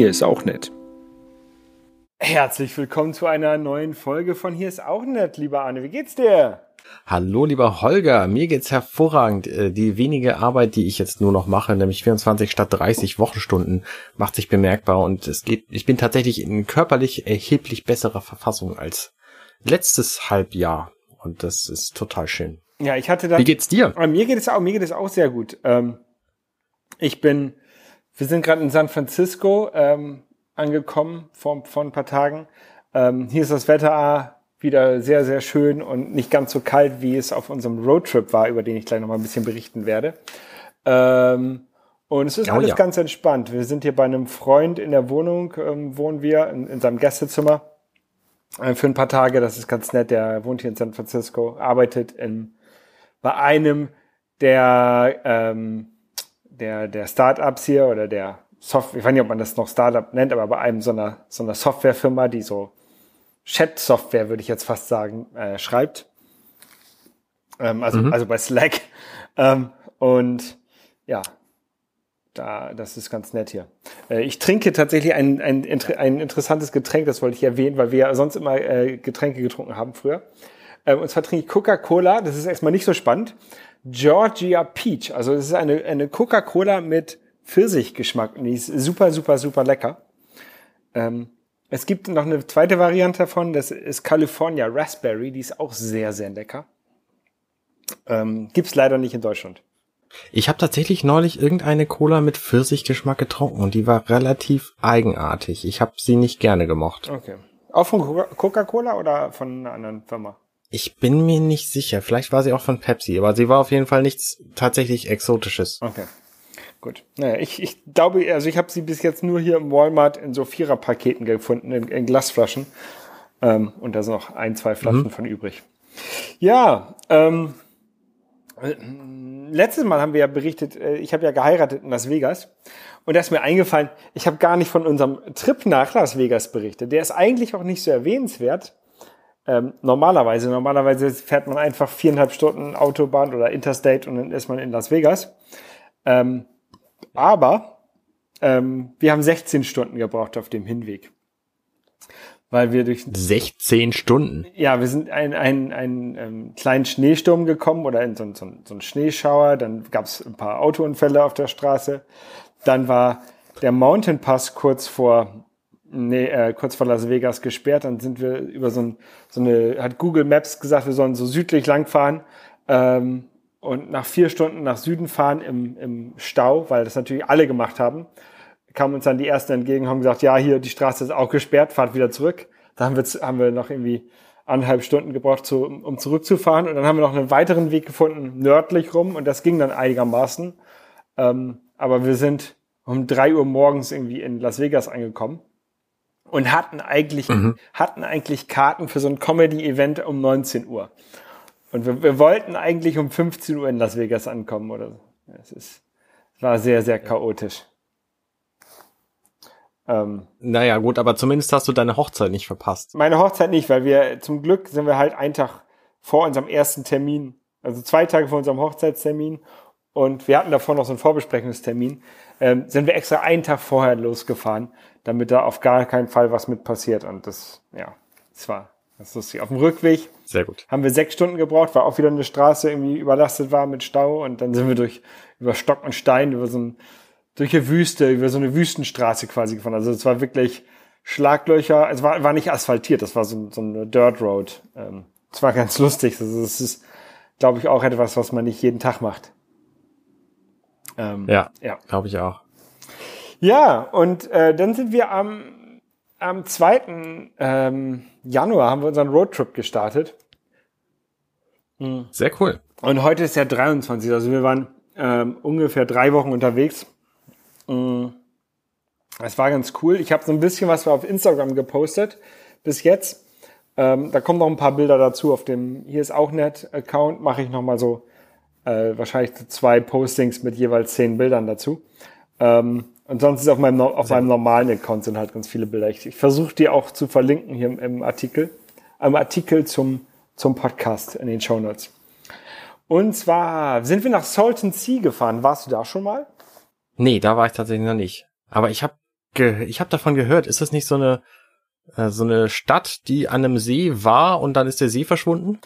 Hier ist auch nett. Herzlich willkommen zu einer neuen Folge von Hier ist auch nett, lieber Arne. Wie geht's dir? Hallo, lieber Holger. Mir geht's hervorragend. Äh, die wenige Arbeit, die ich jetzt nur noch mache, nämlich 24 statt 30 Wochenstunden, macht sich bemerkbar und es geht, ich bin tatsächlich in körperlich erheblich besserer Verfassung als letztes Halbjahr und das ist total schön. Ja, ich hatte da. Wie geht's dir? Äh, mir geht es auch, mir geht es auch sehr gut. Ähm, ich bin, wir sind gerade in San Francisco ähm, angekommen vor, vor ein paar Tagen. Ähm, hier ist das Wetter wieder sehr, sehr schön und nicht ganz so kalt, wie es auf unserem Roadtrip war, über den ich gleich noch mal ein bisschen berichten werde. Ähm, und es ist oh, alles ja. ganz entspannt. Wir sind hier bei einem Freund in der Wohnung, ähm, wohnen wir in, in seinem Gästezimmer äh, für ein paar Tage. Das ist ganz nett. Der wohnt hier in San Francisco, arbeitet in, bei einem der, ähm, der, der Startups hier oder der Software, ich weiß nicht, ob man das noch Startup nennt, aber bei einem so einer, so einer Softwarefirma, die so Chat-Software, würde ich jetzt fast sagen, äh, schreibt. Ähm, also, mhm. also bei Slack. Ähm, und ja, da, das ist ganz nett hier. Äh, ich trinke tatsächlich ein, ein, ein interessantes Getränk, das wollte ich erwähnen, weil wir ja sonst immer äh, Getränke getrunken haben früher. Ähm, und zwar trinke ich Coca-Cola, das ist erstmal nicht so spannend. Georgia Peach, also es ist eine, eine Coca-Cola mit Pfirsichgeschmack und die ist super, super, super lecker. Ähm, es gibt noch eine zweite Variante davon, das ist California Raspberry, die ist auch sehr, sehr lecker. Ähm, gibt's leider nicht in Deutschland. Ich habe tatsächlich neulich irgendeine Cola mit Pfirsichgeschmack getrunken und die war relativ eigenartig. Ich habe sie nicht gerne gemocht. Okay. Auch von Coca-Cola oder von einer anderen Firma? Ich bin mir nicht sicher. Vielleicht war sie auch von Pepsi, aber sie war auf jeden Fall nichts tatsächlich Exotisches. Okay. Gut. Naja, ich, ich glaube, also ich habe sie bis jetzt nur hier im Walmart in so Viererpaketen gefunden, in, in Glasflaschen. Ähm, und da sind noch ein, zwei Flaschen mhm. von übrig. Ja, ähm, letztes Mal haben wir ja berichtet, äh, ich habe ja geheiratet in Las Vegas und da ist mir eingefallen, ich habe gar nicht von unserem Trip nach Las Vegas berichtet. Der ist eigentlich auch nicht so erwähnenswert. Ähm, normalerweise, normalerweise fährt man einfach viereinhalb Stunden Autobahn oder Interstate und dann ist man in Las Vegas. Ähm, aber ähm, wir haben 16 Stunden gebraucht auf dem Hinweg weil wir durch 16 Stunden. Ja, wir sind in einen, einen ähm, kleinen Schneesturm gekommen oder in so, so, so einen Schneeschauer. Dann gab es ein paar Autounfälle auf der Straße. Dann war der Mountain Pass kurz vor nee, äh, kurz vor Las Vegas gesperrt. Dann sind wir über so, ein, so eine hat Google Maps gesagt, wir sollen so südlich langfahren. Ähm, und nach vier Stunden nach Süden fahren im, im Stau, weil das natürlich alle gemacht haben kamen uns dann die ersten entgegen, haben gesagt, ja, hier, die Straße ist auch gesperrt, fahrt wieder zurück. Da haben wir, haben wir noch irgendwie anderthalb Stunden gebraucht, zu, um zurückzufahren. Und dann haben wir noch einen weiteren Weg gefunden, nördlich rum. Und das ging dann einigermaßen. Ähm, aber wir sind um drei Uhr morgens irgendwie in Las Vegas angekommen und hatten eigentlich, mhm. hatten eigentlich Karten für so ein Comedy-Event um 19 Uhr. Und wir, wir wollten eigentlich um 15 Uhr in Las Vegas ankommen oder so. Es ist, war sehr, sehr chaotisch. Ähm, naja, gut, aber zumindest hast du deine Hochzeit nicht verpasst. Meine Hochzeit nicht, weil wir zum Glück sind wir halt einen Tag vor unserem ersten Termin, also zwei Tage vor unserem Hochzeitstermin und wir hatten davor noch so einen Vorbesprechungstermin, ähm, sind wir extra einen Tag vorher losgefahren, damit da auf gar keinen Fall was mit passiert. Und das, ja, das war das lustig. Auf dem Rückweg Sehr gut. haben wir sechs Stunden gebraucht, weil auch wieder eine Straße irgendwie überlastet war mit Stau und dann sind wir durch über Stock und Stein über so ein durch eine Wüste, über so eine Wüstenstraße quasi gefahren. Also es war wirklich Schlaglöcher, es war, war nicht asphaltiert, das war so, so eine Dirt Road. Ähm, es war ganz lustig. Also es ist, glaube ich, auch etwas, was man nicht jeden Tag macht. Ähm, ja, ja. glaube ich auch. Ja, und äh, dann sind wir am, am 2. Ähm, Januar haben wir unseren Roadtrip gestartet. Mhm. Sehr cool. Und heute ist der 23. Also wir waren ähm, ungefähr drei Wochen unterwegs. Mm. Es war ganz cool. Ich habe so ein bisschen was auf Instagram gepostet bis jetzt. Ähm, da kommen noch ein paar Bilder dazu. Auf dem Hier ist auch nett Account mache ich noch mal so äh, wahrscheinlich zwei Postings mit jeweils zehn Bildern dazu. Ähm, und sonst ist auf meinem, auf meinem normalen Account sind halt ganz viele Bilder. Ich, ich versuche die auch zu verlinken hier im, im Artikel. Im Artikel zum, zum Podcast in den Show Notes. Und zwar sind wir nach Salton Sea gefahren. Warst du da schon mal? Nee, da war ich tatsächlich noch nicht. Aber ich habe ich habe davon gehört. Ist das nicht so eine äh, so eine Stadt, die an einem See war und dann ist der See verschwunden?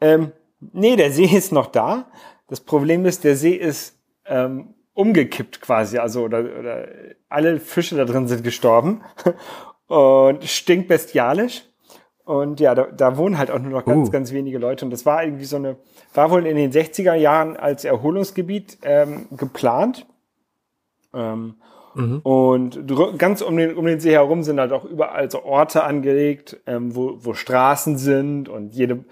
Ähm, nee, der See ist noch da. Das Problem ist, der See ist ähm, umgekippt quasi, also oder, oder alle Fische da drin sind gestorben und stinkt bestialisch. Und ja, da, da wohnen halt auch nur noch ganz, uh. ganz wenige Leute. Und das war irgendwie so eine, war wohl in den 60er Jahren als Erholungsgebiet ähm, geplant. Ähm, mhm. Und ganz um den, um den See herum sind halt auch überall so Orte angelegt, ähm, wo, wo Straßen sind und jede,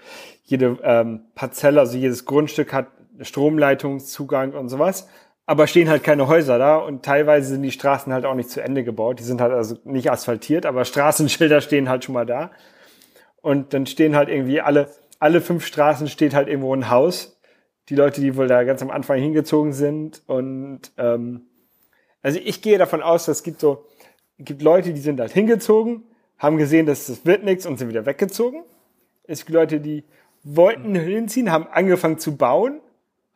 jede ähm, Parzelle, also jedes Grundstück hat Stromleitungszugang und sowas. Aber stehen halt keine Häuser da und teilweise sind die Straßen halt auch nicht zu Ende gebaut. Die sind halt also nicht asphaltiert, aber Straßenschilder stehen halt schon mal da. Und dann stehen halt irgendwie alle, alle fünf Straßen steht halt irgendwo ein Haus. Die Leute, die wohl da ganz am Anfang hingezogen sind. Und ähm, also ich gehe davon aus, dass es gibt so, es gibt Leute, die sind halt hingezogen, haben gesehen, dass das wird nichts und sind wieder weggezogen. Es gibt Leute, die wollten hinziehen, haben angefangen zu bauen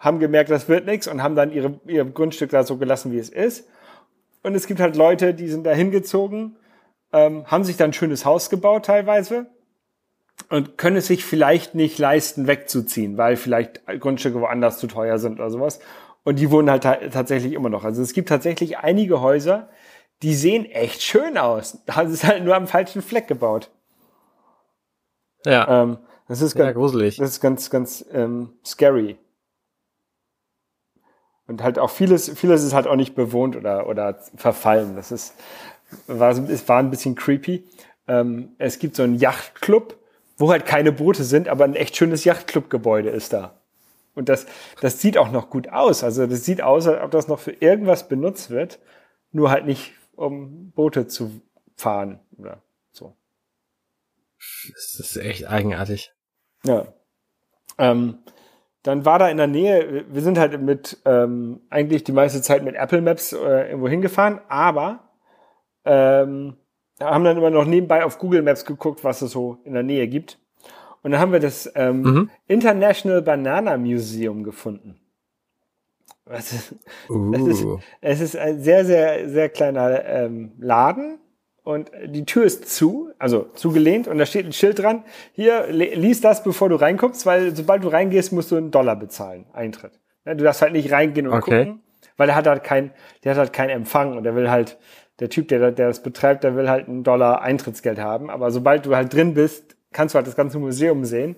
haben gemerkt, das wird nichts und haben dann ihre, ihr Grundstück da so gelassen, wie es ist. Und es gibt halt Leute, die sind da hingezogen, ähm, haben sich dann ein schönes Haus gebaut teilweise und können es sich vielleicht nicht leisten, wegzuziehen, weil vielleicht Grundstücke woanders zu teuer sind oder sowas. Und die wohnen halt ta tatsächlich immer noch. Also es gibt tatsächlich einige Häuser, die sehen echt schön aus. Da ist halt nur am falschen Fleck gebaut. Ja. Ähm, das ist ganz, ja, gruselig. Das ist ganz, ganz ähm, scary. Und halt auch vieles, vieles ist halt auch nicht bewohnt oder, oder verfallen. Das ist, war, es war ein bisschen creepy. Ähm, es gibt so einen Yachtclub, wo halt keine Boote sind, aber ein echt schönes Yachtclub-Gebäude ist da. Und das, das sieht auch noch gut aus. Also das sieht aus, als ob das noch für irgendwas benutzt wird, nur halt nicht, um Boote zu fahren oder so. Das ist echt eigenartig. Ja. Ähm, dann war da in der Nähe, wir sind halt mit ähm, eigentlich die meiste Zeit mit Apple Maps äh, irgendwo hingefahren, aber ähm, haben dann immer noch nebenbei auf Google Maps geguckt, was es so in der Nähe gibt. Und dann haben wir das ähm, mhm. International Banana Museum gefunden. Das ist, uh. das ist, es ist ein sehr, sehr, sehr kleiner ähm, Laden und die Tür ist zu, also zugelehnt und da steht ein Schild dran. Hier, lies das, bevor du reinkommst, weil sobald du reingehst, musst du einen Dollar bezahlen, Eintritt. Ja, du darfst halt nicht reingehen und okay. gucken, weil der hat halt kein, der hat halt keinen Empfang und der will halt, der Typ, der, der das betreibt, der will halt einen Dollar Eintrittsgeld haben. Aber sobald du halt drin bist, kannst du halt das ganze Museum sehen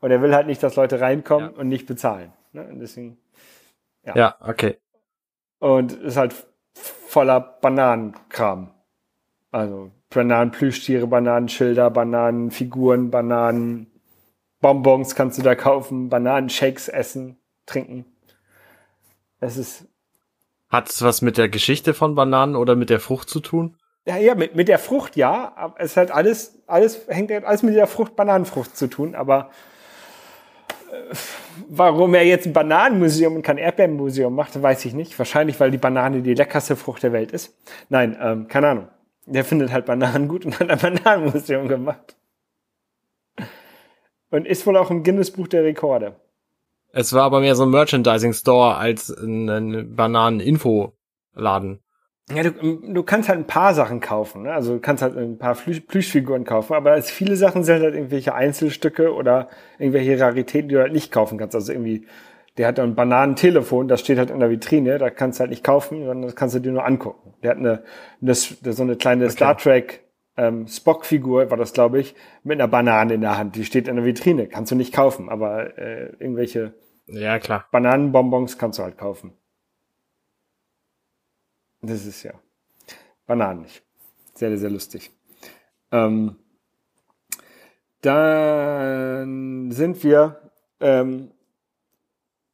und er will halt nicht, dass Leute reinkommen ja. und nicht bezahlen. Ne? Und deswegen, ja. Ja, okay. Und ist halt voller Bananenkram. Also Bananenplüschtiere, Bananenschilder, Bananenfiguren, Bananen, Bonbons kannst du da kaufen, Bananenshakes essen, trinken. Es ist. Hat es was mit der Geschichte von Bananen oder mit der Frucht zu tun? Ja, ja, mit, mit der Frucht ja. Aber es hat alles, alles, hängt alles mit der Frucht, Bananenfrucht zu tun, aber äh, warum er jetzt ein Bananenmuseum und kein Erdbeerenmuseum macht, weiß ich nicht. Wahrscheinlich, weil die Banane die leckerste Frucht der Welt ist. Nein, ähm, keine Ahnung der findet halt Bananen gut und hat ein Bananenmuseum gemacht. Und ist wohl auch im Guinness-Buch der Rekorde. Es war aber mehr so ein Merchandising-Store als ein, Bananen-Info-Laden. Ja, du, du kannst halt ein paar Sachen kaufen. Ne? Also du kannst halt ein paar Plüschfiguren kaufen, aber als viele Sachen sind halt irgendwelche Einzelstücke oder irgendwelche Raritäten, die du halt nicht kaufen kannst. Also irgendwie der hat ein Bananentelefon, das steht halt in der Vitrine, da kannst du halt nicht kaufen, sondern das kannst du dir nur angucken. Der hat eine, eine so eine kleine okay. Star Trek ähm, Spock-Figur, war das glaube ich, mit einer Banane in der Hand. Die steht in der Vitrine, kannst du nicht kaufen, aber äh, irgendwelche ja, klar. Bananenbonbons kannst du halt kaufen. Das ist ja Bananen nicht. Sehr, sehr lustig. Ähm, dann sind wir ähm,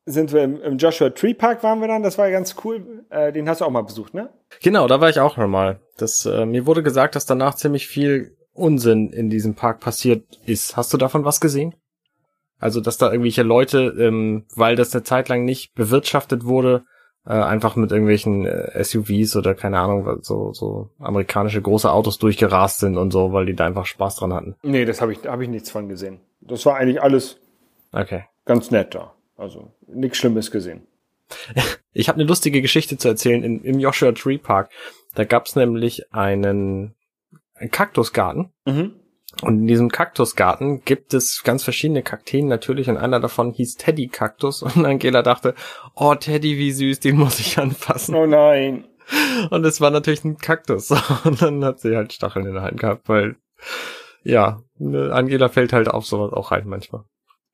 sind wir im, im, Joshua Tree Park waren wir dann, das war ganz cool. Äh, den hast du auch mal besucht, ne? Genau, da war ich auch nochmal. Das, äh, mir wurde gesagt, dass danach ziemlich viel Unsinn in diesem Park passiert ist. Hast du davon was gesehen? Also, dass da irgendwelche Leute, ähm, weil das eine Zeit lang nicht bewirtschaftet wurde, äh, einfach mit irgendwelchen äh, SUVs oder keine Ahnung, so, so amerikanische große Autos durchgerast sind und so, weil die da einfach Spaß dran hatten. Nee, das habe ich, hab ich nichts von gesehen. Das war eigentlich alles okay. ganz nett da. Also nichts Schlimmes gesehen. Ich habe eine lustige Geschichte zu erzählen in, im Joshua Tree Park. Da gab's nämlich einen, einen Kaktusgarten. Mhm. Und in diesem Kaktusgarten gibt es ganz verschiedene Kakteen natürlich und einer davon hieß Teddy Kaktus und Angela dachte, oh Teddy, wie süß, den muss ich anfassen. Oh nein. Und es war natürlich ein Kaktus und dann hat sie halt Stacheln in der Hand gehabt, weil ja, Angela fällt halt auf sowas auch rein manchmal.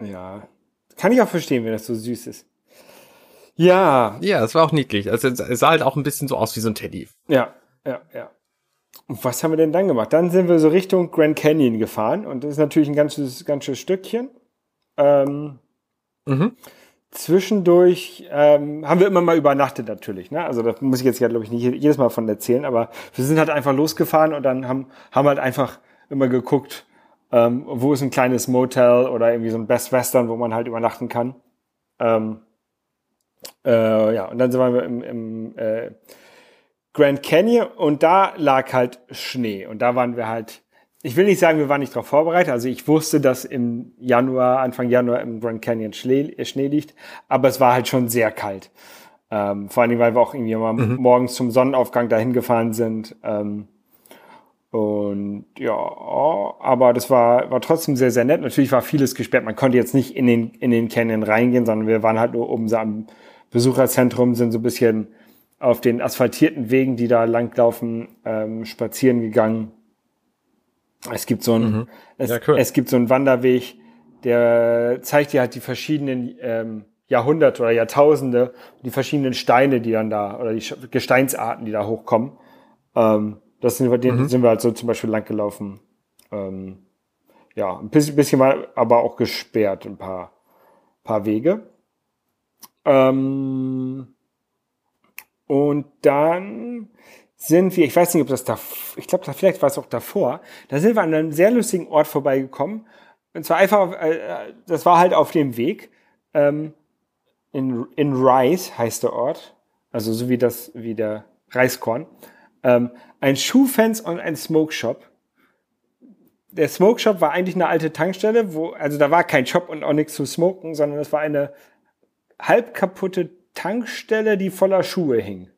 Ja, kann ich auch verstehen, wenn das so süß ist. Ja. Ja, es war auch niedlich. Also es sah halt auch ein bisschen so aus wie so ein Teddy. Ja, ja, ja. Und was haben wir denn dann gemacht? Dann sind wir so Richtung Grand Canyon gefahren und das ist natürlich ein ganzes, ganzes Stückchen. Ähm, mhm. Zwischendurch ähm, haben wir immer mal übernachtet natürlich. Ne? Also da muss ich jetzt ja, glaube ich, nicht jedes Mal von erzählen, aber wir sind halt einfach losgefahren und dann haben, haben halt einfach immer geguckt, ähm, wo ist ein kleines Motel oder irgendwie so ein Best Western, wo man halt übernachten kann. Ähm, äh, ja, und dann sind wir im, im äh, Grand Canyon und da lag halt Schnee und da waren wir halt, ich will nicht sagen, wir waren nicht darauf vorbereitet, also ich wusste, dass im Januar, Anfang Januar im Grand Canyon Schnee, äh, Schnee liegt, aber es war halt schon sehr kalt. Ähm, vor allen Dingen, weil wir auch irgendwie mal mhm. morgens zum Sonnenaufgang dahin gefahren sind. Ähm, und ja, aber das war, war trotzdem sehr, sehr nett. Natürlich war vieles gesperrt. Man konnte jetzt nicht in den, in den Canyon reingehen, sondern wir waren halt nur oben so am Besucherzentrum, sind so ein bisschen auf den asphaltierten Wegen, die da langlaufen, ähm, spazieren gegangen. Es gibt so ein, mhm. es, ja, cool. es gibt so einen Wanderweg, der zeigt dir halt die verschiedenen ähm, Jahrhunderte oder Jahrtausende, die verschiedenen Steine, die dann da, oder die Gesteinsarten, die da hochkommen. Ähm, das sind wir, den mhm. sind wir halt so zum Beispiel lang gelaufen. Ähm, ja, ein bisschen, bisschen mal, aber auch gesperrt, ein paar, paar Wege. Ähm, und dann sind wir, ich weiß nicht, ob das da, ich glaube, da vielleicht war es auch davor, da sind wir an einem sehr lustigen Ort vorbeigekommen. Und zwar einfach, äh, das war halt auf dem Weg. Ähm, in, in Rice heißt der Ort. Also so wie das, wie der Reiskorn ähm, ein Schuhfans und ein Smoke Shop. Der Smoke Shop war eigentlich eine alte Tankstelle, wo, also da war kein Shop und auch nichts zu smoken, sondern es war eine halb kaputte Tankstelle, die voller Schuhe hing.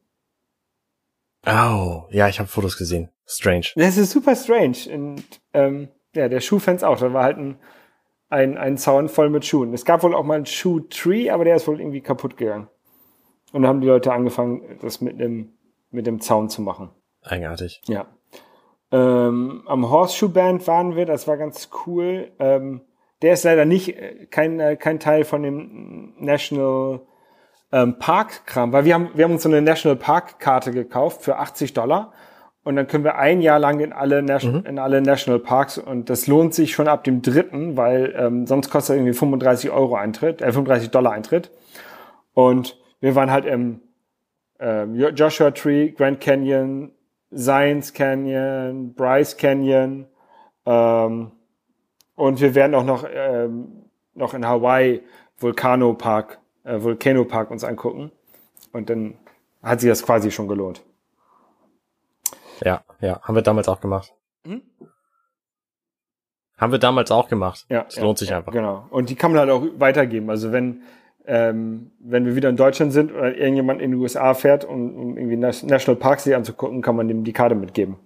Oh, ja, ich habe Fotos gesehen. Strange. Das ist super strange. Und ähm, ja, der Schuhfans auch. Da war halt ein, ein, ein Zaun voll mit Schuhen. Es gab wohl auch mal einen Schuh-Tree, aber der ist wohl irgendwie kaputt gegangen. Und dann haben die Leute angefangen, das mit einem mit dem Zaun zu machen. Eigenartig. Ja. Ähm, am Horseshoe Band waren wir, das war ganz cool. Ähm, der ist leider nicht äh, kein, äh, kein Teil von dem National ähm, Park Kram, weil wir haben, wir haben uns so eine National Park Karte gekauft für 80 Dollar und dann können wir ein Jahr lang in alle, Nation, mhm. in alle National Parks und das lohnt sich schon ab dem dritten, weil ähm, sonst kostet irgendwie 35 Euro Eintritt, äh, 35 Dollar Eintritt. Und wir waren halt im Joshua Tree, Grand Canyon, Science Canyon, Bryce Canyon ähm, und wir werden auch noch, ähm, noch in Hawaii Volcano Park, äh, Volcano Park uns angucken und dann hat sich das quasi schon gelohnt. Ja, ja, haben wir damals auch gemacht. Hm? Haben wir damals auch gemacht. Ja, es lohnt ja, sich einfach. Genau. Und die kann man halt auch weitergeben. Also wenn ähm, wenn wir wieder in Deutschland sind oder irgendjemand in die USA fährt, um, um irgendwie National Parks sich anzugucken, kann man dem die Karte mitgeben.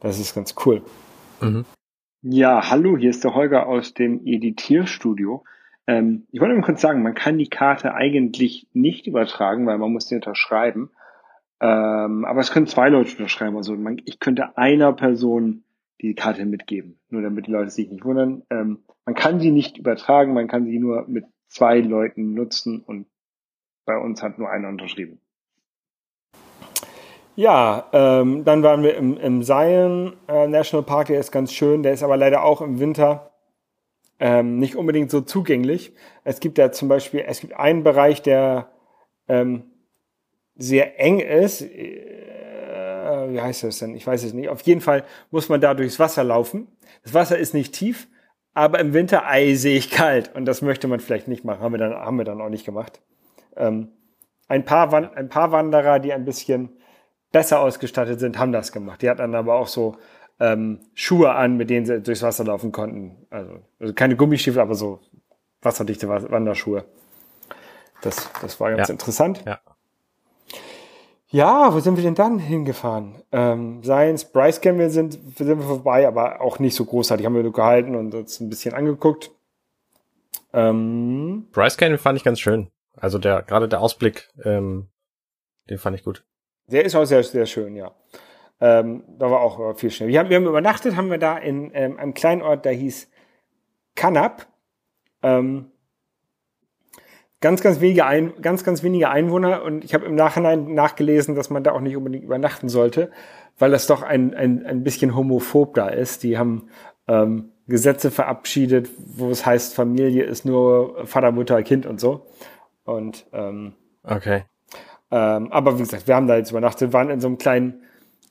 Das ist ganz cool. Mhm. Ja, hallo, hier ist der Holger aus dem Editierstudio. Ähm, ich wollte mal kurz sagen, man kann die Karte eigentlich nicht übertragen, weil man muss die unterschreiben. Ähm, aber es können zwei Leute unterschreiben. Also man, ich könnte einer Person die Karte mitgeben, nur damit die Leute sich nicht wundern. Ähm, man kann sie nicht übertragen, man kann sie nur mit zwei Leuten nutzen und bei uns hat nur einer unterschrieben. Ja, ähm, dann waren wir im, im Zion äh, National Park, der ist ganz schön, der ist aber leider auch im Winter ähm, nicht unbedingt so zugänglich. Es gibt ja zum Beispiel, es gibt einen Bereich, der ähm, sehr eng ist. Äh, wie heißt das denn? Ich weiß es nicht. Auf jeden Fall muss man da durchs Wasser laufen. Das Wasser ist nicht tief, aber im Winter eisig kalt und das möchte man vielleicht nicht machen. Haben wir dann, haben wir dann auch nicht gemacht. Ähm, ein, paar ein paar Wanderer, die ein bisschen besser ausgestattet sind, haben das gemacht. Die hatten dann aber auch so ähm, Schuhe an, mit denen sie durchs Wasser laufen konnten. Also, also keine Gummistiefel, aber so wasserdichte Wanderschuhe. Das, das war ganz Ja. interessant. Ja. Ja, wo sind wir denn dann hingefahren? Ähm, Science, Bryce kennen wir, sind, sind wir vorbei, aber auch nicht so großartig. Haben wir nur gehalten und uns ein bisschen angeguckt. Ähm, Bryce Canyon fand ich ganz schön. Also der, gerade der Ausblick, ähm, den fand ich gut. der ist auch sehr, sehr schön, ja. Ähm, da war auch äh, viel schnell. Wir haben, wir haben übernachtet, haben wir da in ähm, einem kleinen Ort, der hieß Kanab. Ähm, ganz, ganz wenige, ein, ganz, ganz wenige Einwohner und ich habe im Nachhinein nachgelesen, dass man da auch nicht unbedingt übernachten sollte, weil das doch ein, ein, ein bisschen homophob da ist. Die haben ähm, Gesetze verabschiedet, wo es heißt, Familie ist nur Vater, Mutter, Kind und so. Und ähm, Okay. ähm, aber wie gesagt, wir haben da jetzt übernachtet, waren in so einem kleinen,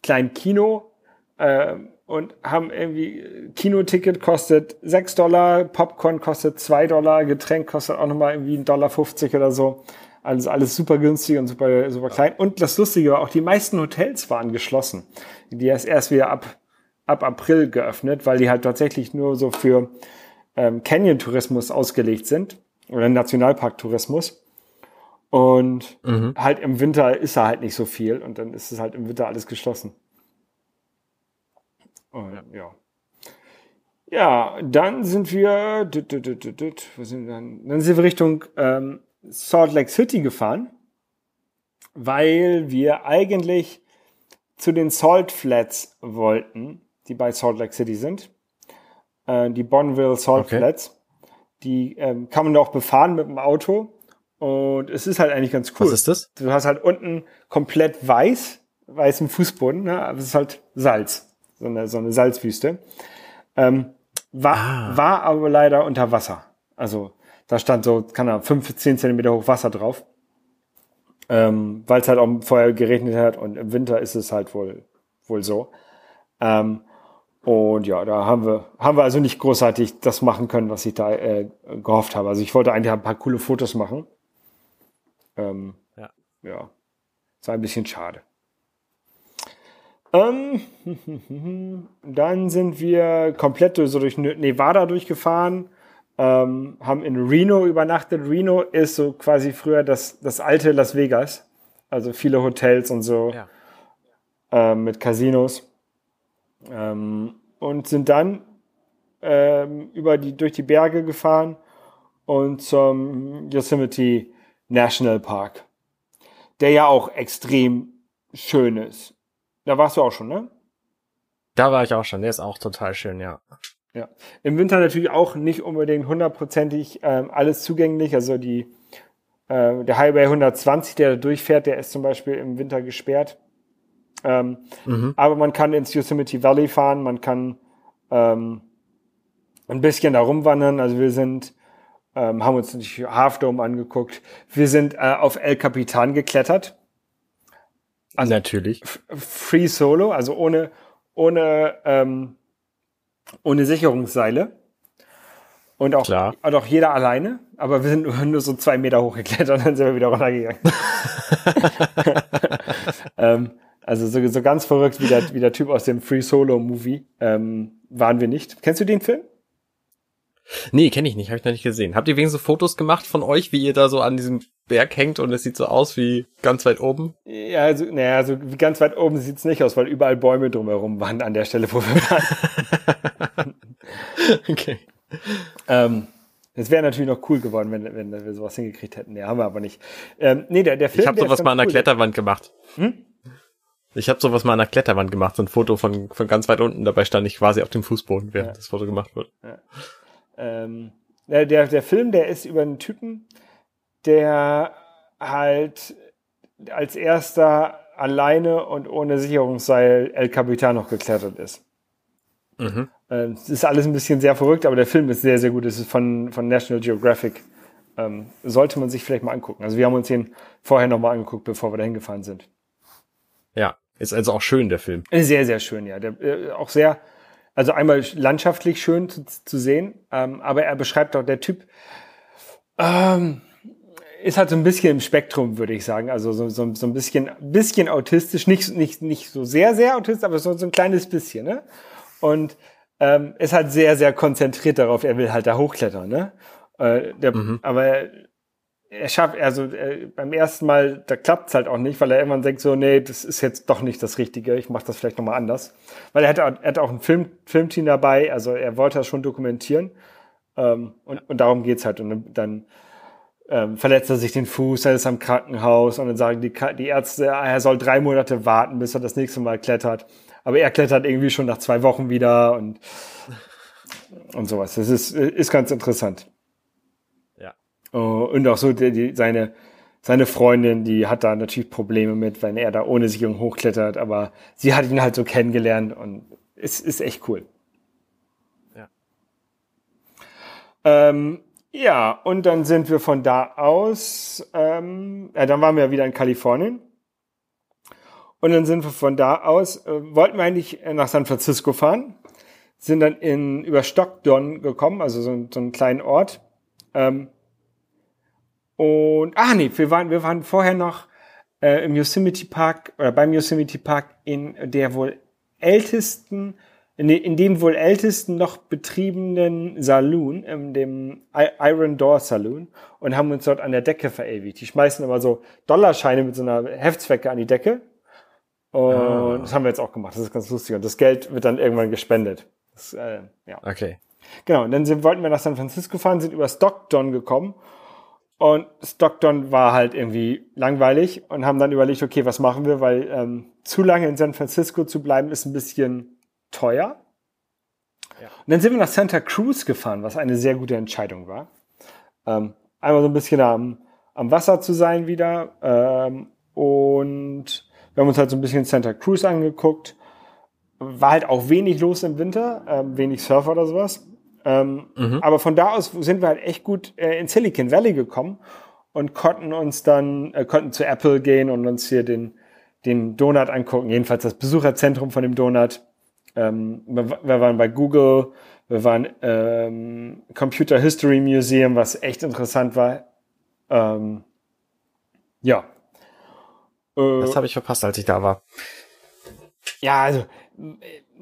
kleinen Kino ähm, und haben irgendwie äh, Kinoticket kostet 6 Dollar, Popcorn kostet 2 Dollar, Getränk kostet auch nochmal irgendwie 1,50 Dollar 50 oder so. Alles, alles super günstig und super, super klein. Und das Lustige war, auch die meisten Hotels waren geschlossen. Die erst erst wieder ab, ab April geöffnet, weil die halt tatsächlich nur so für ähm, Canyon-Tourismus ausgelegt sind oder Nationalpark-Tourismus. Und Mhm. halt im Winter ist da halt nicht so viel und dann ist es halt im Winter alles geschlossen. Und, ja. Ja, dann sind wir, düt, düt, düt, wo sind wir dann? Dann sind wir Richtung ähm, Salt Lake City gefahren, weil wir eigentlich zu den Salt Flats wollten, die bei Salt Lake City sind. Äh, die Bonneville Salt Okay. Flats. Die ähm, kann man auch befahren mit dem Auto. Und es ist halt eigentlich ganz cool. Was ist das? Du hast halt unten komplett weiß, weißen Fußboden, ne? aber es ist halt Salz, so eine, so eine Salzwüste. Ähm, war, Ah. war aber leider unter Wasser. Also da stand so, kann er 5, 10 Zentimeter hoch Wasser drauf. Ähm, Weil es halt auch vorher geregnet hat und im Winter ist es halt wohl, wohl so. Ähm, und ja, da haben wir, haben wir also nicht großartig das machen können, was ich da äh, gehofft habe. Also ich wollte eigentlich ein paar coole Fotos machen. Ähm, Ja. ja, es war ein bisschen schade. Ähm, dann sind wir komplett durch- so durch Ne- Nevada durchgefahren, ähm, haben in Reno übernachtet. Reno ist so quasi früher das, das alte Las Vegas. Also viele Hotels und so Ja. ähm, mit Casinos. Ähm, und sind dann ähm, über die, durch die Berge gefahren und zum Yosemite National Park, der ja auch extrem schön ist. Da warst du auch schon, ne? Da war ich auch schon. Der ist auch total schön, ja. Ja. Im Winter natürlich auch nicht unbedingt hundertprozentig ähm, alles zugänglich. Also die, äh, der Highway 120, der da durchfährt, der ist zum Beispiel im Winter gesperrt. Ähm, Mhm. Aber man kann ins Yosemite Valley fahren, man kann ähm, ein bisschen da rumwandern. Also wir sind, ähm, haben uns natürlich Half Dome angeguckt. Wir sind äh, auf El Capitan geklettert. Also- Natürlich. Free Solo, also ohne, ohne, ähm, ohne Sicherungsseile. Und auch, Klar. und auch jeder alleine. Aber wir sind nur, nur so zwei Meter hochgeklettert und dann sind wir wieder runtergegangen. ähm, also so, so ganz verrückt wie der, wie der Typ aus dem Free Solo Movie ähm, waren wir nicht. Kennst du den Film? Nee, kenne ich nicht, habe ich noch nicht gesehen. Habt ihr wenigstens Fotos gemacht von euch, wie ihr da so an diesem Berg hängt und es sieht so aus wie ganz weit oben? Ja, also, naja, also ganz weit oben sieht's nicht aus, weil überall Bäume drumherum waren an der Stelle, wo wir waren. Okay. Ähm, das wäre natürlich noch cool geworden, wenn, wenn wir sowas hingekriegt hätten. Nee, haben wir aber nicht. Ähm, nee, der, der Film. Ich habe sowas mal an der cool. Kletterwand gemacht. Hm? Ich habe sowas mal an der Kletterwand gemacht, so ein Foto von, von ganz weit unten. Dabei stand ich quasi auf dem Fußboden, während Ja. das Foto gemacht wird. Ähm, der, der, der Film, der ist über einen Typen, der halt als erster alleine und ohne Sicherungsseil El Capitan noch geklettert ist. Mhm. Ähm, Es ist alles ein bisschen sehr verrückt, aber der Film ist sehr, sehr gut. Es ist von, von National Geographic. Ähm, sollte man sich vielleicht mal angucken. Also wir haben uns den vorher nochmal angeguckt, bevor wir da hingefahren sind. Ja, ist also auch schön, der Film. Sehr, sehr schön, ja. Der, äh, auch sehr, also einmal landschaftlich schön zu, zu sehen, ähm, aber er beschreibt auch der Typ, ähm, ist halt so ein bisschen im Spektrum, würde ich sagen. Also so, so, so ein bisschen, bisschen autistisch, nicht, nicht, nicht so sehr, sehr autistisch, aber so, so ein kleines bisschen, ne? Und ähm, ist halt sehr, sehr konzentriert darauf, er will halt da hochklettern, ne? Äh, der, Aber er schafft, also äh, beim ersten Mal, da klappt's halt auch nicht, weil er irgendwann denkt so, nee, das ist jetzt doch nicht das Richtige, ich mache das vielleicht nochmal anders. Weil er hatte, er hatte auch ein Film, Filmteam dabei, also er wollte das schon dokumentieren. Ähm, und, und darum geht's halt. Und dann ähm, verletzt er sich den Fuß, er ist am Krankenhaus und dann sagen die, die Ärzte, ah, er soll drei Monate warten, bis er das nächste Mal klettert. Aber er klettert irgendwie schon nach zwei Wochen wieder und, und sowas. Das ist, ist ganz interessant. Oh, und auch so die, die, seine, seine Freundin, die hat da natürlich Probleme mit, wenn er da ohne Sicherung hochklettert, aber sie hat ihn halt so kennengelernt und es ist echt cool. Ja. Ähm, ja, und dann sind wir von da aus, ähm, ja, dann waren wir wieder in Kalifornien. Und dann sind wir von da aus, äh, wollten wir eigentlich nach San Francisco fahren, sind dann in, über Stockton gekommen, also so, so einen kleinen Ort. Ähm, und, ah nee, wir waren, wir waren vorher noch äh, im Yosemite Park, oder beim Yosemite Park in der wohl ältesten, in, in dem wohl ältesten noch betriebenen Saloon, in dem Iron Door Saloon, und haben uns dort an der Decke verewigt. Die schmeißen immer so Dollarscheine mit so einer Heftzwecke an die Decke. Und oh. das haben wir jetzt auch gemacht. Das ist ganz lustig. Und das Geld wird dann irgendwann gespendet. Das, äh, ja. Okay. Genau. Und dann sind, wollten wir nach San Francisco fahren, sind über Stockton gekommen und Stockton war halt irgendwie langweilig und haben dann überlegt, okay, was machen wir, weil ähm, zu lange in San Francisco zu bleiben ist ein bisschen teuer. Ja. Und dann sind wir nach Santa Cruz gefahren, was eine sehr gute Entscheidung war. Ähm, einmal so ein bisschen am, am Wasser zu sein wieder. Ähm, und wir haben uns halt so ein bisschen Santa Cruz angeguckt. War halt auch wenig los im Winter, ähm, wenig Surfer oder sowas. Ähm, mhm. Aber von da aus sind wir halt echt gut äh, in Silicon Valley gekommen und konnten uns dann, äh, konnten zu Apple gehen und uns hier den, den Donut angucken, jedenfalls das Besucherzentrum von dem Donut. Ähm, wir, wir, waren bei Google, wir waren ähm, Computer History Museum, was echt interessant war. Ähm, ja. Äh, das habe ich verpasst, als ich da war. Ja, also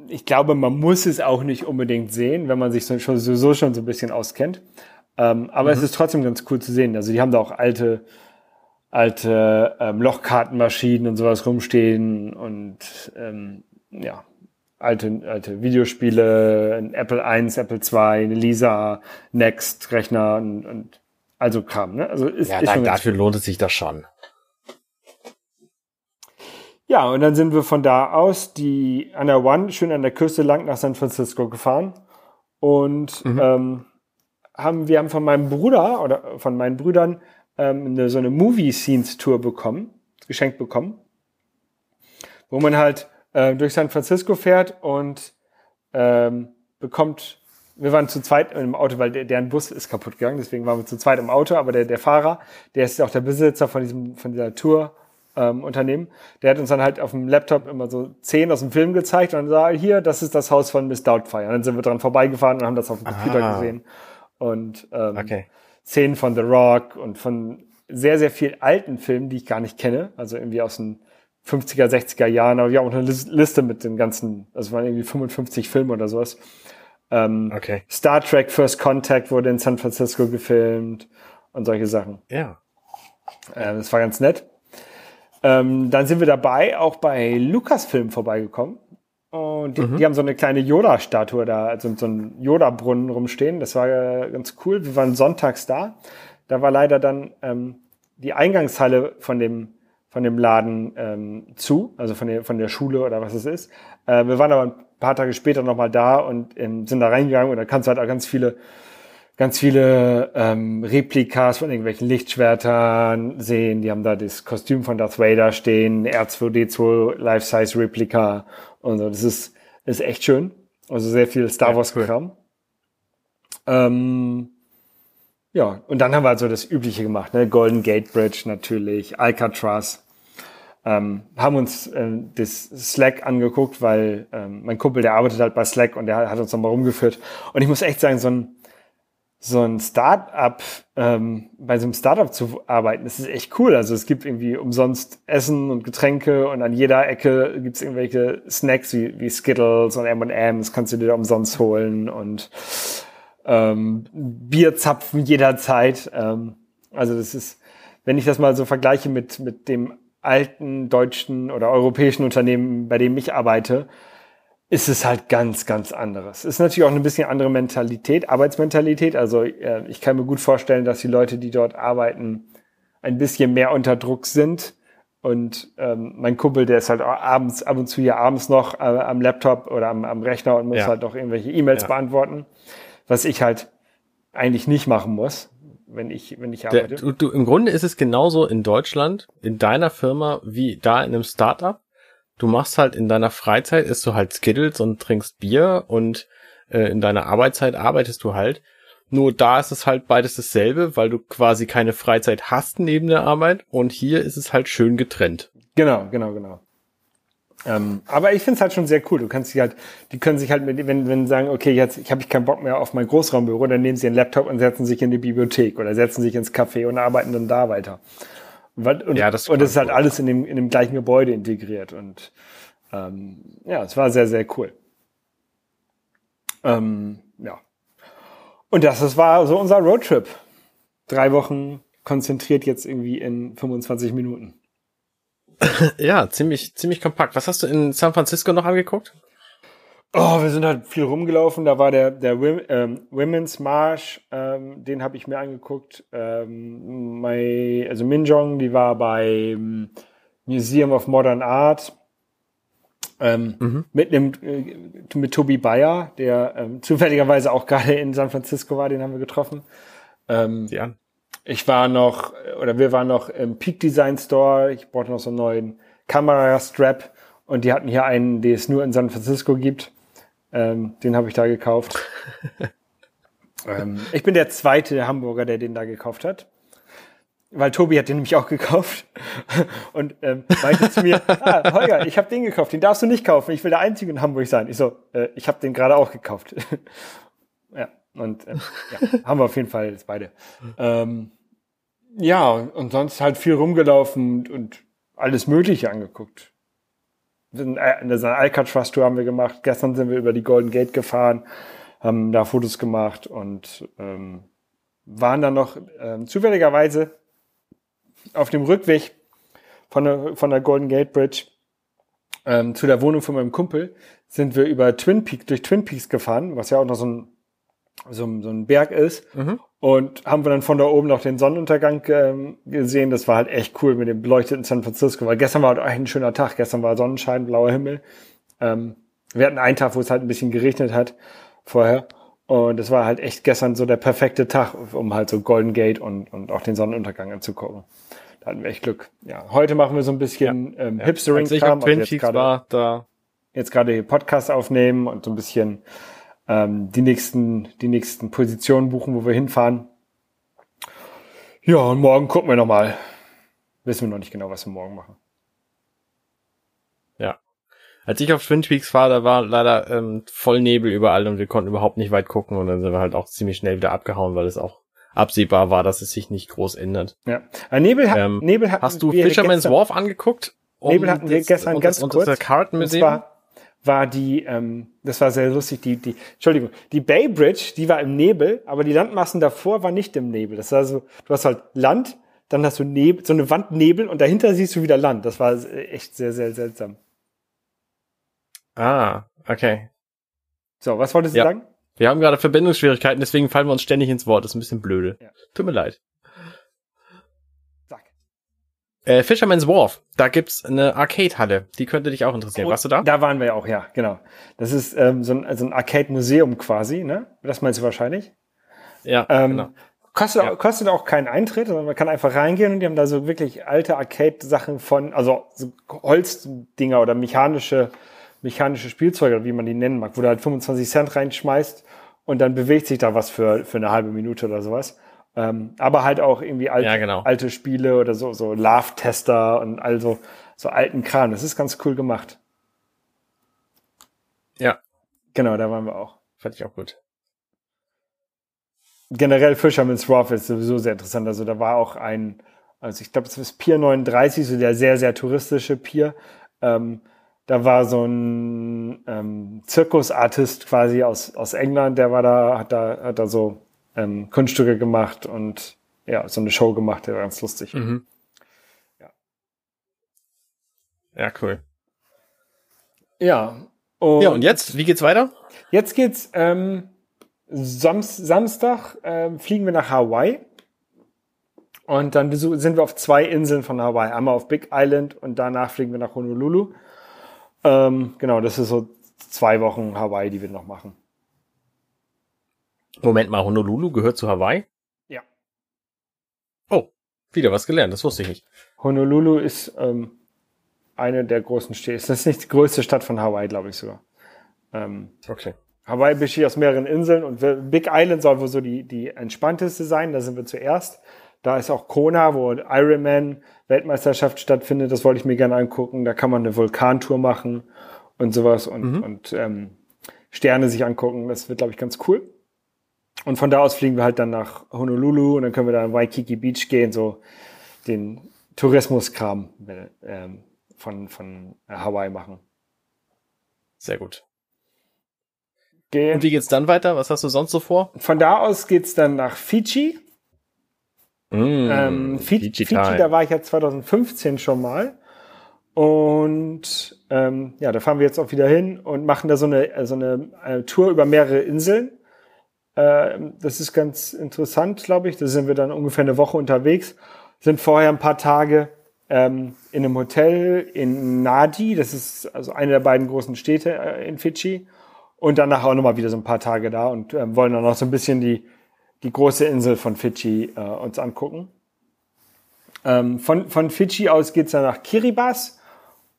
ich glaube, man muss es auch nicht unbedingt sehen, wenn man sich so, schon, sowieso schon so ein bisschen auskennt. Ähm, aber mhm. es ist trotzdem ganz cool zu sehen. Also die haben da auch alte, alte ähm, Lochkartenmaschinen und sowas rumstehen und ähm, ja, alte, alte Videospiele, ein Apple I, Apple II, eine Lisa, Next Rechner und, und also Kram. Ne? Also ist, ja, ist dann, dafür lohnt es sich das schon. Ja, und dann sind wir von da aus die an der One schön an der Küste lang nach San Francisco gefahren und mhm. ähm, haben wir haben von meinem Bruder oder von meinen Brüdern ähm, eine, so eine Movie Scenes Tour bekommen, geschenkt bekommen, wo man halt äh, durch San Francisco fährt und ähm, bekommt wir waren zu zweit im Auto, weil der, deren Bus ist kaputt gegangen, deswegen waren wir zu zweit im Auto, aber der, der Fahrer, der ist auch der Besitzer von diesem, von dieser Tour ähm, Unternehmen, der hat uns dann halt auf dem Laptop immer so Szenen aus dem Film gezeigt und dann sah hier, das ist das Haus von Miss Doubtfire. Und dann sind wir dran vorbeigefahren und haben das auf dem Computer ah. gesehen. Und ähm, okay. Szenen von The Rock und von sehr, sehr viel alten Filmen, die ich gar nicht kenne. Also irgendwie aus den 50er, 60er Jahren, aber wir haben auch eine Liste mit den ganzen, also waren irgendwie 55 Filme oder sowas. Ähm, okay. Star Trek First Contact wurde in San Francisco gefilmt und solche Sachen. Ja. Äh, das war ganz nett. Ähm, dann sind wir dabei auch bei Lucasfilm vorbeigekommen. Und die, mhm. die haben so eine kleine Yoda-Statue da, also so einen Yoda-Brunnen rumstehen. Das war äh, ganz cool. Wir waren sonntags da. Da war leider dann ähm, die Eingangshalle von dem von dem Laden ähm, zu, also von der von der Schule oder was es ist. Äh, wir waren aber ein paar Tage später nochmal da und ähm, sind da reingegangen und da kannst du halt auch ganz viele ganz viele ähm, Replikas von irgendwelchen Lichtschwertern sehen. Die haben da das Kostüm von Darth Vader stehen, R2D2 Life-Size Replika und so. Das ist, ist echt schön. Also sehr viel Star Wars Kram. Ja, ähm, ja, und dann haben wir also das Übliche gemacht, ne? Golden Gate Bridge natürlich, Alcatraz. Ähm, haben uns äh, das Slack angeguckt, weil ähm, mein Kumpel, der arbeitet halt bei Slack und der hat uns nochmal rumgeführt. Und ich muss echt sagen, so ein so ein Startup, ähm, bei so einem Startup zu arbeiten, das ist echt cool. Also es gibt irgendwie umsonst Essen und Getränke und an jeder Ecke gibt's irgendwelche Snacks wie, wie Skittles und M&M's, kannst du dir umsonst holen und ähm, Bierzapfen jederzeit. Ähm, Also das ist, wenn ich das mal so vergleiche mit, mit dem alten deutschen oder europäischen Unternehmen, bei dem ich arbeite, ist es halt ganz, ganz anderes. Ist natürlich auch ein bisschen andere Mentalität, Arbeitsmentalität. Also äh, ich kann mir gut vorstellen, dass die Leute, die dort arbeiten, ein bisschen mehr unter Druck sind. Und ähm, mein Kumpel, der ist halt abends, ab und zu hier abends noch äh, am Laptop oder am, am Rechner und muss ja. halt noch irgendwelche E-Mails ja. beantworten, was ich halt eigentlich nicht machen muss, wenn ich, wenn ich arbeite. Der, du, du, Im Grunde ist es genauso in Deutschland, in deiner Firma, wie da in einem Startup du machst halt in deiner Freizeit, isst du halt Skittles und trinkst Bier und äh, in deiner Arbeitszeit arbeitest du halt. Nur da ist es halt beides dasselbe, weil du quasi keine Freizeit hast neben der Arbeit und hier ist es halt schön getrennt. Genau, genau, genau. Ähm, aber ich finde es halt schon sehr cool. Du kannst sie halt, die können sich halt mit, wenn, wenn sagen, okay, jetzt ich habe ich keinen Bock mehr auf mein Großraumbüro, dann nehmen sie einen Laptop und setzen sich in die Bibliothek oder setzen sich ins Café und arbeiten dann da weiter. Und, ja, das und es ist halt alles in dem, in dem gleichen Gebäude integriert. Und ähm, ja, es war sehr, sehr cool. Ähm, ja. Und das, das war so unser Roadtrip. Drei Wochen konzentriert jetzt irgendwie in 25 Minuten. ja, ziemlich, ziemlich kompakt. Was hast du in San Francisco noch angeguckt? Oh, wir sind halt viel rumgelaufen. Da war der, der ähm, Women's March, ähm, den habe ich mir angeguckt. Ähm, my, also Minjong, die war beim Museum of Modern Art. Ähm, mhm. mit einem äh, mit Tobi Bayer, der ähm, zufälligerweise auch gerade in San Francisco war, den haben wir getroffen. Ähm, ja. Ich war noch, oder wir waren noch im Peak Design Store. Ich brauchte noch so einen neuen Kamera-Strap und die hatten hier einen, den es nur in San Francisco gibt. Ähm, den habe ich da gekauft. ähm, ich bin der zweite Hamburger, der den da gekauft hat. Weil Tobi hat den nämlich auch gekauft und ähm, meinte zu mir, ah, Holger, ich habe den gekauft, den darfst du nicht kaufen, ich will der Einzige in Hamburg sein. Ich so, äh, ich habe den gerade auch gekauft. ja, und äh, ja, haben wir auf jeden Fall jetzt beide. Ähm, ja, und sonst halt viel rumgelaufen und, alles Mögliche angeguckt eine Alcatraz-Tour haben wir gemacht. Gestern sind wir über die Golden Gate gefahren, haben da Fotos gemacht und ähm, waren dann noch ähm, zufälligerweise auf dem Rückweg von der, von der Golden Gate Bridge ähm, zu der Wohnung von meinem Kumpel sind wir über Twin Peaks, durch Twin Peaks gefahren, was ja auch noch so ein, so, so ein Berg ist. Mhm. Und haben wir dann von da oben noch den Sonnenuntergang ähm, gesehen. Das war halt echt cool mit dem beleuchteten San Francisco. Weil gestern war halt ein schöner Tag. Gestern war Sonnenschein, blauer Himmel. Ähm, wir hatten einen Tag, wo es halt ein bisschen geregnet hat vorher. Und es war halt echt gestern so der perfekte Tag, um halt so Golden Gate und, und auch den Sonnenuntergang anzugucken. Da hatten wir echt Glück. Ja, heute machen wir so ein bisschen ja, ähm. Hipstering-Kram. Also jetzt gerade da. Jetzt gerade Podcast aufnehmen und so ein bisschen ähm, die nächsten, die nächsten Positionen buchen, wo wir hinfahren. Ja, und morgen gucken wir nochmal. Wissen wir noch nicht genau, was wir morgen machen. Ja. Als ich auf Twin Peaks war, da war leider ähm, voll Nebel überall und wir konnten überhaupt nicht weit gucken und dann sind wir halt auch ziemlich schnell wieder abgehauen, weil es auch absehbar war, dass es sich nicht groß ändert. Ja. Aber Nebel, ähm, Nebel hat Hast du Fisherman's Wharf angeguckt? Um Nebel hatten wir gestern das, ganz kurz. Das Kartenmuseum? War die, ähm, das war sehr lustig, die, die, Entschuldigung, die Bay Bridge, die war im Nebel, aber die Landmassen davor waren nicht im Nebel. Das war so, du hast halt Land, dann hast du Nebel, so eine Wand Nebel und dahinter siehst du wieder Land. Das war echt sehr, sehr seltsam. Ah, okay. So, was wolltest du ja. sagen? Wir haben gerade Verbindungsschwierigkeiten, deswegen fallen wir uns ständig ins Wort. Das ist ein bisschen blöde. Ja. Tut mir leid. Äh, Fisherman's Wharf, da gibt's eine Arcade-Halle. Die könnte dich auch interessieren. Oh, Warst du da? Da waren wir ja auch, ja, genau. Das ist ähm, so ein, also ein Arcade-Museum quasi, ne? Das meinst du wahrscheinlich? Ja, ähm, genau. Kostet, ja. kostet auch keinen Eintritt, sondern man kann einfach reingehen und die haben da so wirklich alte Arcade-Sachen von, also so Holzdinger oder mechanische, mechanische Spielzeuge, wie man die nennen mag, wo du halt 25 Cent reinschmeißt und dann bewegt sich da was für, für eine halbe Minute oder sowas. Ähm, aber halt auch irgendwie alte, ja, genau. alte Spiele oder so, so Love-Tester und also so alten Kram. Das ist ganz cool gemacht. Ja. Genau, da waren wir auch. Fand ich auch gut. Generell Fisherman's Wharf ist sowieso sehr interessant. Also da war auch ein, also ich glaube, das ist Pier 39, so der sehr, sehr touristische Pier. Ähm, da war so ein ähm, Zirkusartist quasi aus, aus England, der war da, hat da, hat da so ähm, Kunststücke gemacht und ja, so eine Show gemacht, der war ganz lustig. Mhm. Ja. Ja, cool. Ja. Und ja, und jetzt? Wie geht's weiter? Jetzt geht's ähm, Sams Samstag ähm, fliegen wir nach Hawaii. Und dann sind wir auf zwei Inseln von Hawaii. Einmal auf Big Island und danach fliegen wir nach Honolulu. Ähm, genau, das ist so zwei Wochen Hawaii, die wir noch machen. Moment mal, Honolulu gehört zu Hawaii? Ja. Oh, wieder was gelernt, das wusste ich nicht. Honolulu ist ähm, eine der großen Städte. Das ist nicht die größte Stadt von Hawaii, glaube ich sogar. Ähm, okay. Hawaii besteht aus mehreren Inseln und Big Island soll wohl so die, die entspannteste sein. Da sind wir zuerst. Da ist auch Kona, wo Ironman Weltmeisterschaft stattfindet. Das wollte ich mir gerne angucken. Da kann man eine Vulkantour machen und sowas und, mhm. und ähm, Sterne sich angucken. Das wird, glaube ich, ganz cool. Und von da aus fliegen wir halt dann nach Honolulu und dann können wir da in Waikiki Beach gehen, so den Tourismuskram ähm, von, von Hawaii machen. Sehr gut. Gehen. Und wie geht's dann weiter? Was hast du sonst so vor? Von da aus geht's dann nach Fiji. Mm, ähm, Fiji, Fiji, da war ich ja 2015 schon mal. Und ähm, ja, da fahren wir jetzt auch wieder hin und machen da so eine, so eine, eine Tour über mehrere Inseln. Äh, das ist ganz interessant, glaube ich. Da sind wir dann ungefähr eine Woche unterwegs. Sind vorher ein paar Tage ähm, in einem Hotel in Nadi. Das ist also eine der beiden großen Städte äh, in Fidschi. Und danach auch nochmal wieder so ein paar Tage da und äh, wollen dann noch so ein bisschen die, die große Insel von Fidschi äh, uns angucken. Ähm, von, von Fidschi aus geht's dann nach Kiribati,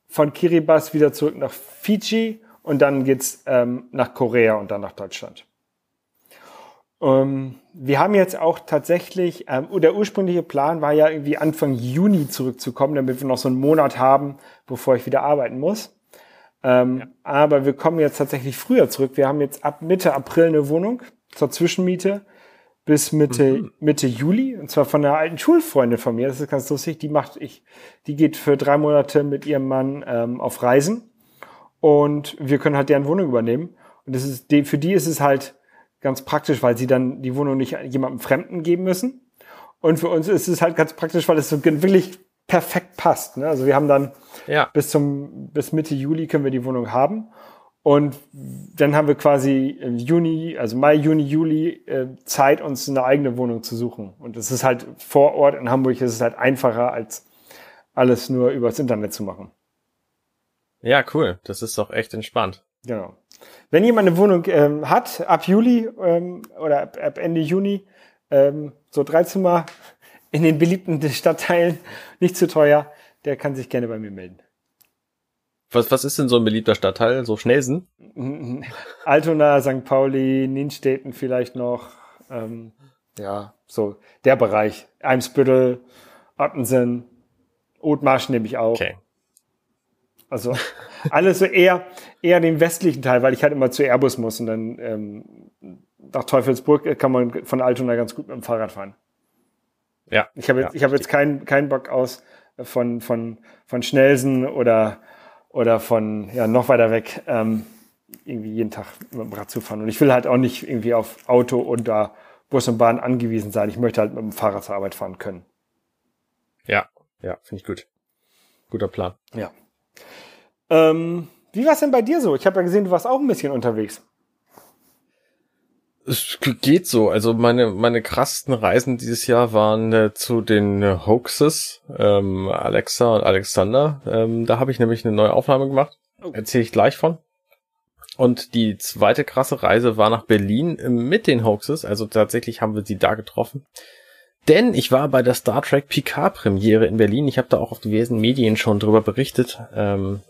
von Kiribati wieder zurück nach Fiji und dann geht's ähm, nach Korea und dann nach Deutschland. Ähm, wir haben jetzt auch tatsächlich, ähm, der ursprüngliche Plan war ja irgendwie Anfang Juni zurückzukommen, damit wir noch so einen Monat haben, bevor ich wieder arbeiten muss. Ähm, ja. Aber wir kommen jetzt tatsächlich früher zurück. Wir haben jetzt ab Mitte April eine Wohnung zur Zwischenmiete bis Mitte, mhm. Mitte Juli. Und zwar von einer alten Schulfreundin von mir. Das ist ganz lustig. Die macht ich, die geht für drei Monate mit ihrem Mann ähm, auf Reisen. Und wir können halt deren Wohnung übernehmen. Und das ist, für die ist es halt ganz praktisch, weil sie dann die Wohnung nicht jemandem Fremden geben müssen. Und für uns ist es halt ganz praktisch, weil es so wirklich perfekt passt. Ne? Also wir haben dann ja. bis zum bis Mitte Juli können wir die Wohnung haben und dann haben wir quasi im Juni, also Mai, Juni, Juli äh, Zeit, uns eine eigene Wohnung zu suchen. Und es ist halt vor Ort in Hamburg ist es halt einfacher als alles nur übers Internet zu machen. Ja, cool. Das ist doch echt entspannt. Genau. Wenn jemand eine Wohnung ähm, hat, ab Juli ähm, oder ab, ab Ende Juni, ähm, so drei Zimmer in den beliebten Stadtteilen, nicht zu teuer, der kann sich gerne bei mir melden. Was, was ist denn so ein beliebter Stadtteil? So Schnelsen? Altona, St. Pauli, Nienstädten vielleicht noch. Ähm, ja, so der Bereich. Eimsbüttel, Ottensen, Othmarsch nehme ich auch. Okay. Also alles so eher, eher den westlichen Teil, weil ich halt immer zu Airbus muss und dann ähm, nach Teufelsburg kann man von Altona ganz gut mit dem Fahrrad fahren. Ja. Ich habe jetzt, ja, ich habe jetzt keinen keinen Bock aus von von von Schnelsen oder oder von ja noch weiter weg ähm, irgendwie jeden Tag mit dem Rad zu fahren. Und ich will halt auch nicht irgendwie auf Auto oder Bus und Bahn angewiesen sein. Ich möchte halt mit dem Fahrrad zur Arbeit fahren können. Ja, ja, finde ich gut. Guter Plan. Ja. Ähm, wie war es denn bei dir so? Ich habe ja gesehen, du warst auch ein bisschen unterwegs. Es geht so. Also meine meine krassten Reisen dieses Jahr waren äh, zu den äh, Hoaxes, ähm, Alexa und Alexander. Ähm, da habe ich nämlich eine neue Aufnahme gemacht. Oh. Erzähle ich gleich von. Und die zweite krasse Reise war nach Berlin mit den Hoaxes. Also tatsächlich haben wir sie da getroffen. Denn ich war bei der Star Trek Picard Premiere in Berlin. Ich habe da auch auf diversen Medien schon drüber berichtet. Ähm,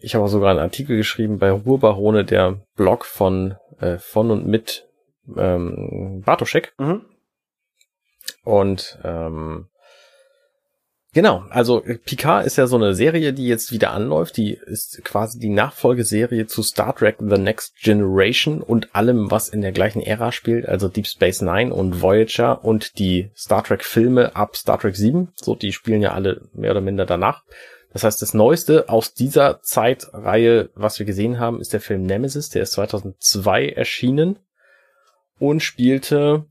ich habe auch sogar einen Artikel geschrieben bei Ruhrbarone, der Blog von, äh, von und mit ähm, Bartoschek. Mhm. Und ähm, genau, also Picard ist ja so eine Serie, die jetzt wieder anläuft. Die ist quasi die Nachfolgeserie zu Star Trek The Next Generation und allem, was in der gleichen Ära spielt, also Deep Space Nine und Voyager und die Star Trek Filme ab Star Trek 7. So, die spielen ja alle mehr oder minder danach. Das heißt, das Neueste aus dieser Zeitreihe, was wir gesehen haben, ist der Film Nemesis. Der ist 2002 erschienen und spielte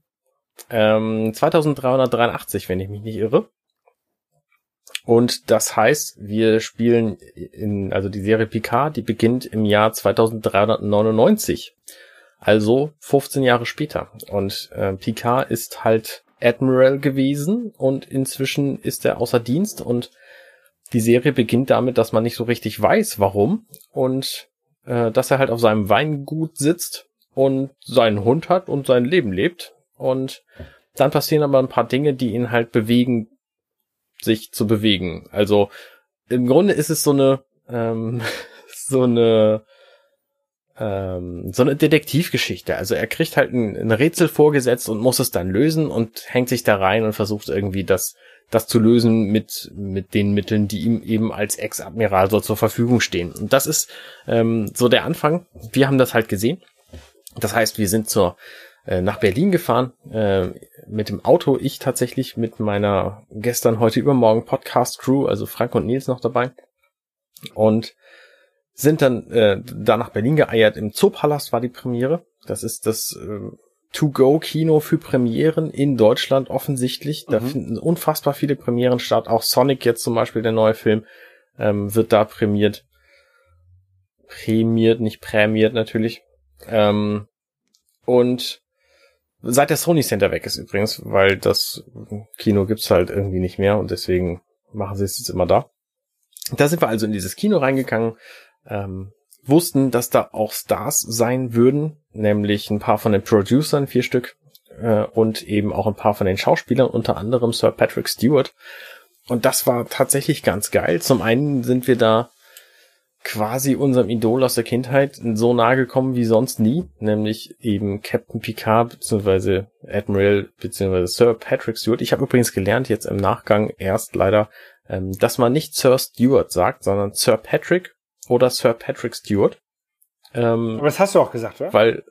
Ähm, 2383, wenn ich mich nicht irre. Und das heißt, wir spielen in, also die Serie Picard, die beginnt im Jahr 2399. Also 15 Jahre später. Und äh, Picard ist halt Admiral gewesen und inzwischen ist er außer Dienst und die Serie beginnt damit, dass man nicht so richtig weiß, warum und äh, dass er halt auf seinem Weingut sitzt und seinen Hund hat und sein Leben lebt und dann passieren aber ein paar Dinge, die ihn halt bewegen, sich zu bewegen. Also im Grunde ist es so eine ähm, so eine ähm, so eine Detektivgeschichte. Also er kriegt halt ein, ein, Rätsel vorgesetzt und muss es dann lösen und hängt sich da rein und versucht irgendwie das, das zu lösen mit, mit den Mitteln, die ihm eben als Ex-Admiral so zur Verfügung stehen. Und das ist ähm, so der Anfang. Wir haben das halt gesehen. Das heißt, wir sind zur, äh, nach Berlin gefahren äh, mit dem Auto. Ich tatsächlich mit meiner gestern, heute, übermorgen Podcast-Crew, also Frank und Nils noch dabei. Und sind dann äh, da nach Berlin geeiert. Im Zoopalast war die Premiere. Das ist das äh, To-Go-Kino für Premieren in Deutschland offensichtlich. Da mhm. finden unfassbar viele Premieren statt. Auch Sonic jetzt zum Beispiel, der neue Film, ähm, wird da prämiert. Prämiert, nicht prämiert natürlich. Ähm, und seit der Sony Center weg ist übrigens, weil das Kino gibt's halt irgendwie nicht mehr und deswegen machen sie es jetzt immer da. Da sind wir also in dieses Kino reingegangen, ähm, wussten, dass da auch Stars sein würden, nämlich ein paar von den Producern, vier Stück, äh, und eben auch ein paar von den Schauspielern, unter anderem Sir Patrick Stewart. Und das war tatsächlich ganz geil. Zum einen sind wir da quasi unserem Idol aus der Kindheit so nahe gekommen wie sonst nie, nämlich eben Captain Picard bzw. Admiral bzw. Sir Patrick Stewart. Ich habe übrigens gelernt jetzt im Nachgang erst leider, ähm, dass man nicht Sir Stewart sagt, sondern Sir Patrick oder Sir Patrick Stewart. Ähm, Aber das hast du auch gesagt, oder? Weil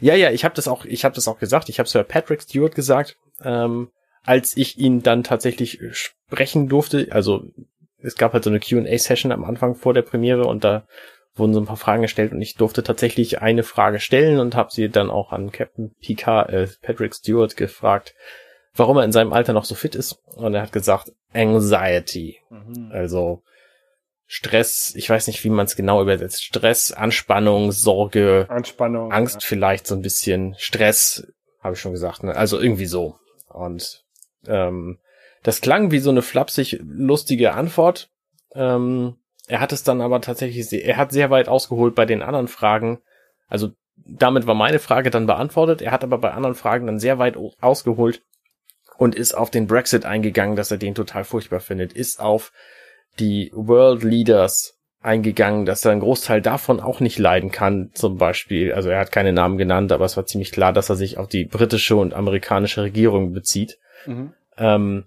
ja, ja, ich habe das auch, ich habe das auch gesagt. Ich habe Sir Patrick Stewart gesagt, ähm, als ich ihn dann tatsächlich sprechen durfte. Also es gab halt so eine Q&A-Session am Anfang vor der Premiere und da wurden so ein paar Fragen gestellt und ich durfte tatsächlich eine Frage stellen und habe sie dann auch an Captain Picard, äh, Patrick Stewart gefragt, warum er in seinem Alter noch so fit ist. Und er hat gesagt, Anxiety. Mhm. Also Stress, ich weiß nicht, wie man es genau übersetzt. Stress, Anspannung, Sorge, Anspannung, Angst ja. vielleicht so ein bisschen, Stress, habe ich schon gesagt, ne? Also irgendwie so. Und ähm, das klang wie so eine flapsig lustige Antwort. Ähm, er hat es dann aber tatsächlich, sehr, er hat sehr weit ausgeholt bei den anderen Fragen. Also damit war meine Frage dann beantwortet. Er hat aber bei anderen Fragen dann sehr weit ausgeholt und ist auf den Brexit eingegangen, dass er den total furchtbar findet, ist auf die World Leaders eingegangen, dass er einen Großteil davon auch nicht leiden kann, zum Beispiel. Also er hat keine Namen genannt, aber es war ziemlich klar, dass er sich auf die britische und amerikanische Regierung bezieht. Mhm. Ähm,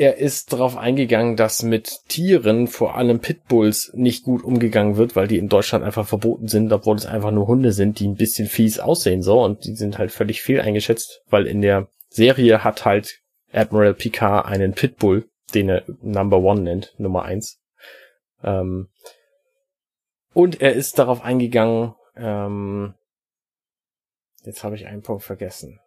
er ist darauf eingegangen, dass mit Tieren, vor allem Pitbulls, nicht gut umgegangen wird, weil die in Deutschland einfach verboten sind, obwohl es einfach nur Hunde sind, die ein bisschen fies aussehen so und die sind halt völlig fehl eingeschätzt, weil in der Serie hat halt Admiral Picard einen Pitbull, den er Number One nennt, Nummer eins. Ähm, und er ist darauf eingegangen, ähm, jetzt habe ich einen Punkt vergessen.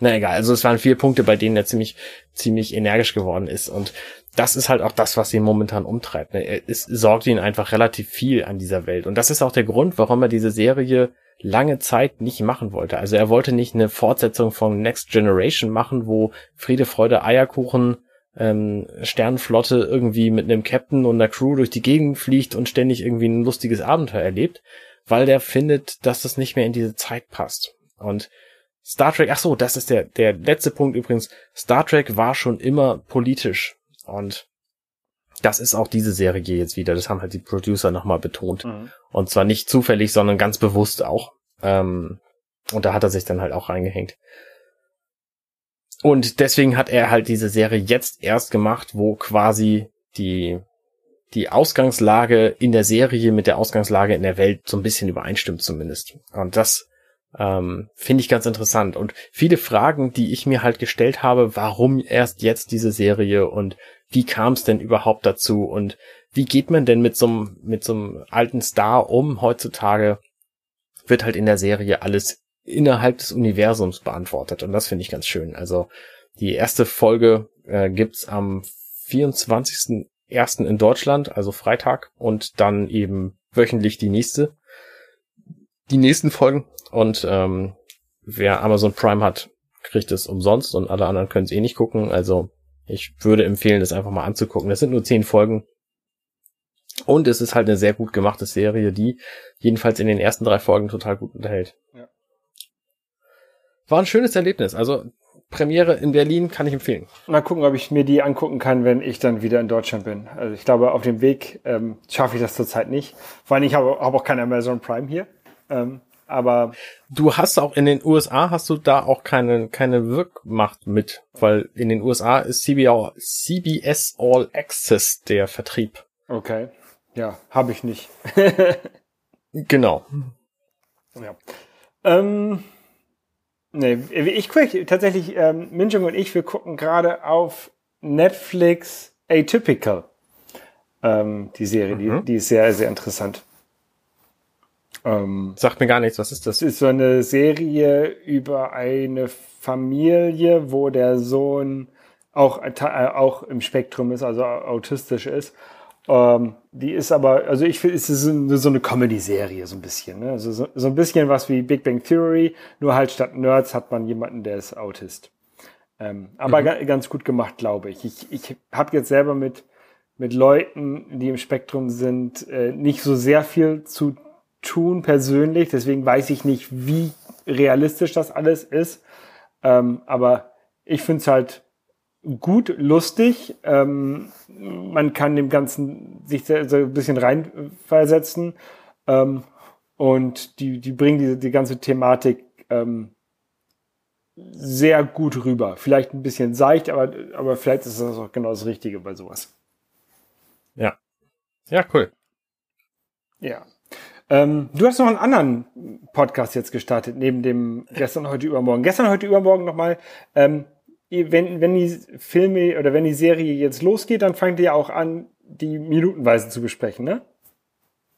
Na egal, also es waren vier Punkte, bei denen er ziemlich, ziemlich energisch geworden ist. Und das ist halt auch das, was ihn momentan umtreibt. Ne? Es sorgt ihn einfach relativ viel an dieser Welt. Und das ist auch der Grund, warum er diese Serie lange Zeit nicht machen wollte. Also er wollte nicht eine Fortsetzung von Next Generation machen, wo Friede, Freude, Eierkuchen, ähm, Sternenflotte irgendwie mit einem Captain und einer Crew durch die Gegend fliegt und ständig irgendwie ein lustiges Abenteuer erlebt, weil der findet, dass das nicht mehr in diese Zeit passt. Und Star Trek, ach so, das ist der, der letzte Punkt übrigens. Star Trek war schon immer politisch. Und das ist auch diese Serie jetzt wieder. Das haben halt die Producer nochmal betont. Mhm. Und zwar nicht zufällig, sondern ganz bewusst auch. Ähm, und da hat er sich dann halt auch reingehängt. Und deswegen hat er halt diese Serie jetzt erst gemacht, wo quasi die, die Ausgangslage in der Serie mit der Ausgangslage in der Welt so ein bisschen übereinstimmt zumindest. Und das ähm, finde ich ganz interessant. Und viele Fragen, die ich mir halt gestellt habe, warum erst jetzt diese Serie und wie kam es denn überhaupt dazu und wie geht man denn mit so einem mit so einem alten Star um heutzutage, wird halt in der Serie alles innerhalb des Universums beantwortet. Und das finde ich ganz schön. Also die erste Folge äh, gibt's am 24.01. in Deutschland, also Freitag, und dann eben wöchentlich die nächste, die nächsten Folgen. Und ähm, wer Amazon Prime hat, kriegt es umsonst und alle anderen können es eh nicht gucken. Also ich würde empfehlen, das einfach mal anzugucken. Das sind nur zehn Folgen. Und es ist halt eine sehr gut gemachte Serie, die jedenfalls in den ersten drei Folgen total gut unterhält. Ja. War ein schönes Erlebnis. Also Premiere in Berlin kann ich empfehlen. Mal gucken, ob ich mir die angucken kann, wenn ich dann wieder in Deutschland bin. Also ich glaube, auf dem Weg ähm, schaffe ich das zurzeit nicht. Vor allem, ich habe, habe auch kein Amazon Prime hier. Ähm, aber du hast auch in den USA hast du da auch keine keine Wirkmacht mit, weil in den USA ist CBS All Access der Vertrieb. Okay, ja, habe ich nicht. genau. Ja. Ähm, nee, ich gucke tatsächlich, ähm, Minjung und ich, wir gucken gerade auf Netflix Atypical. Ähm, die Serie, mhm. die, die ist sehr, sehr interessant. Ähm, Sagt mir gar nichts, was ist das? Ist so eine Serie über eine Familie, wo der Sohn auch, äh, auch im Spektrum ist, also autistisch ist. Ähm, die ist aber, also ich finde, es ist so eine Comedy-Serie, so ein bisschen. Ne? Also so, so ein bisschen was wie Big Bang Theory, nur halt statt Nerds hat man jemanden, der ist Autist. Ähm, aber mhm. ganz gut gemacht, glaube ich. Ich, ich habe jetzt selber mit, mit Leuten, die im Spektrum sind, äh, nicht so sehr viel zu tun persönlich, deswegen weiß ich nicht, wie realistisch das alles ist. Ähm, aber ich finde es halt gut, lustig. Ähm, man kann dem Ganzen sich so ein bisschen reinversetzen. Ähm, und die, die bringen die, die ganze Thematik ähm, sehr gut rüber. Vielleicht ein bisschen seicht, aber, aber vielleicht ist das auch genau das Richtige bei sowas. Ja. Ja, cool. Ja. Ähm, du hast noch einen anderen Podcast jetzt gestartet, neben dem gestern, heute, übermorgen. Gestern, heute, übermorgen nochmal. Ähm, wenn, wenn die Filme oder wenn die Serie jetzt losgeht, dann fangt ihr auch an, die minutenweise zu besprechen, ne?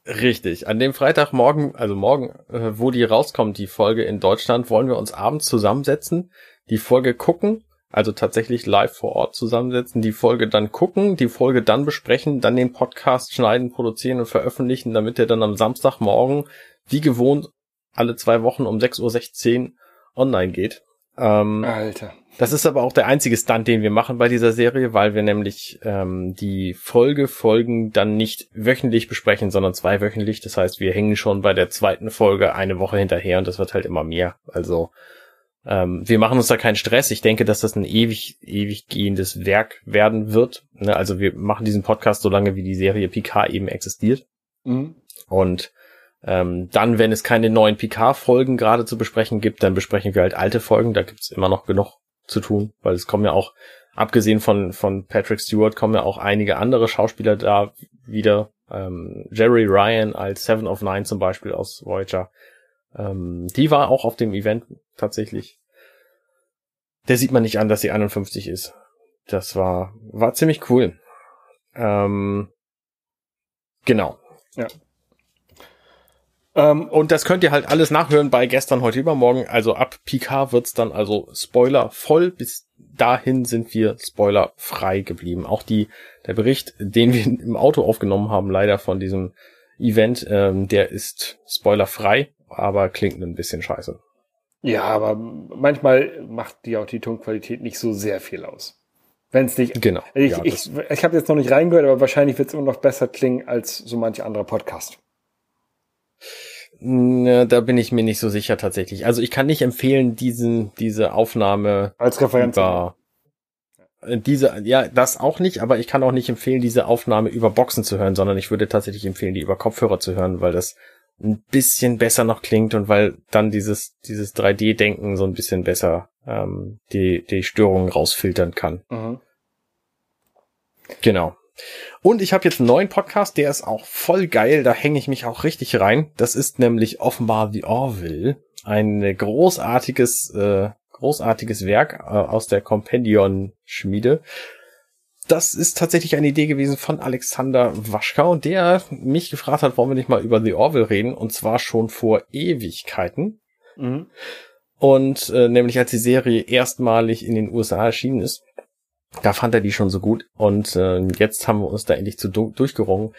Richtig. An dem Freitagmorgen, also morgen, äh, wo die rauskommt, die Folge in Deutschland, wollen wir uns abends zusammensetzen, die Folge gucken also tatsächlich live vor Ort zusammensetzen, die Folge dann gucken, die Folge dann besprechen, dann den Podcast schneiden, produzieren und veröffentlichen, damit er dann am Samstagmorgen, wie gewohnt, alle zwei Wochen um 6.16 Uhr online geht. Ähm, Alter. Das ist aber auch der einzige Stunt, den wir machen bei dieser Serie, weil wir nämlich ähm, die Folge-Folgen dann nicht wöchentlich besprechen, sondern zweiwöchentlich. Das heißt, wir hängen schon bei der zweiten Folge eine Woche hinterher und das wird halt immer mehr. Also ähm, wir machen uns da keinen Stress. Ich denke, dass das ein ewig, ewig gehendes Werk werden wird. Ne? Also wir machen diesen Podcast so lange, wie die Serie Picard eben existiert. Mhm. Und ähm, dann, wenn es keine neuen Picard-Folgen gerade zu besprechen gibt, dann besprechen wir halt alte Folgen. Da gibt's immer noch genug zu tun, weil es kommen ja auch, abgesehen von, von Patrick Stewart, kommen ja auch einige andere Schauspieler da wieder. Ähm, Jerry Ryan als Seven of Nine zum Beispiel aus Voyager. Ähm, die war auch auf dem Event tatsächlich. Der sieht man nicht an, dass sie 51 ist. Das war, war ziemlich cool. Ähm, genau. Ja. Ähm, und das könnt ihr halt alles nachhören bei gestern, heute, übermorgen. Also ab Picard wird's dann also Spoiler voll. Bis dahin sind wir Spoiler frei geblieben. Auch die, der Bericht, den wir im Auto aufgenommen haben, leider von diesem Event, ähm, der ist spoilerfrei aber klingt ein bisschen scheiße. Ja, aber manchmal macht die auch die Tonqualität nicht so sehr viel aus. Wenn es nicht. Genau. Ich, ja, ich, ich habe jetzt noch nicht reingehört, aber wahrscheinlich wird es immer noch besser klingen als so manche andere Podcast. Na, da bin ich mir nicht so sicher tatsächlich. Also ich kann nicht empfehlen, diesen, diese Aufnahme als Referenz. Über, äh, diese, ja, das auch nicht, aber ich kann auch nicht empfehlen, diese Aufnahme über Boxen zu hören, sondern ich würde tatsächlich empfehlen, die über Kopfhörer zu hören, weil das ein bisschen besser noch klingt und weil dann dieses, dieses 3D-Denken so ein bisschen besser ähm, die, die Störungen rausfiltern kann. Mhm. Genau. Und ich habe jetzt einen neuen Podcast, der ist auch voll geil, da hänge ich mich auch richtig rein. Das ist nämlich offenbar The Orville, ein großartiges, äh, großartiges Werk äh, aus der Compendion-Schmiede das ist tatsächlich eine Idee gewesen von Alexander Waschka und der mich gefragt hat, wollen wir nicht mal über The Orville reden und zwar schon vor Ewigkeiten. Mhm. Und äh, nämlich als die Serie erstmalig in den USA erschienen ist, da fand er die schon so gut. Und äh, jetzt haben wir uns da endlich zu durchgerungen.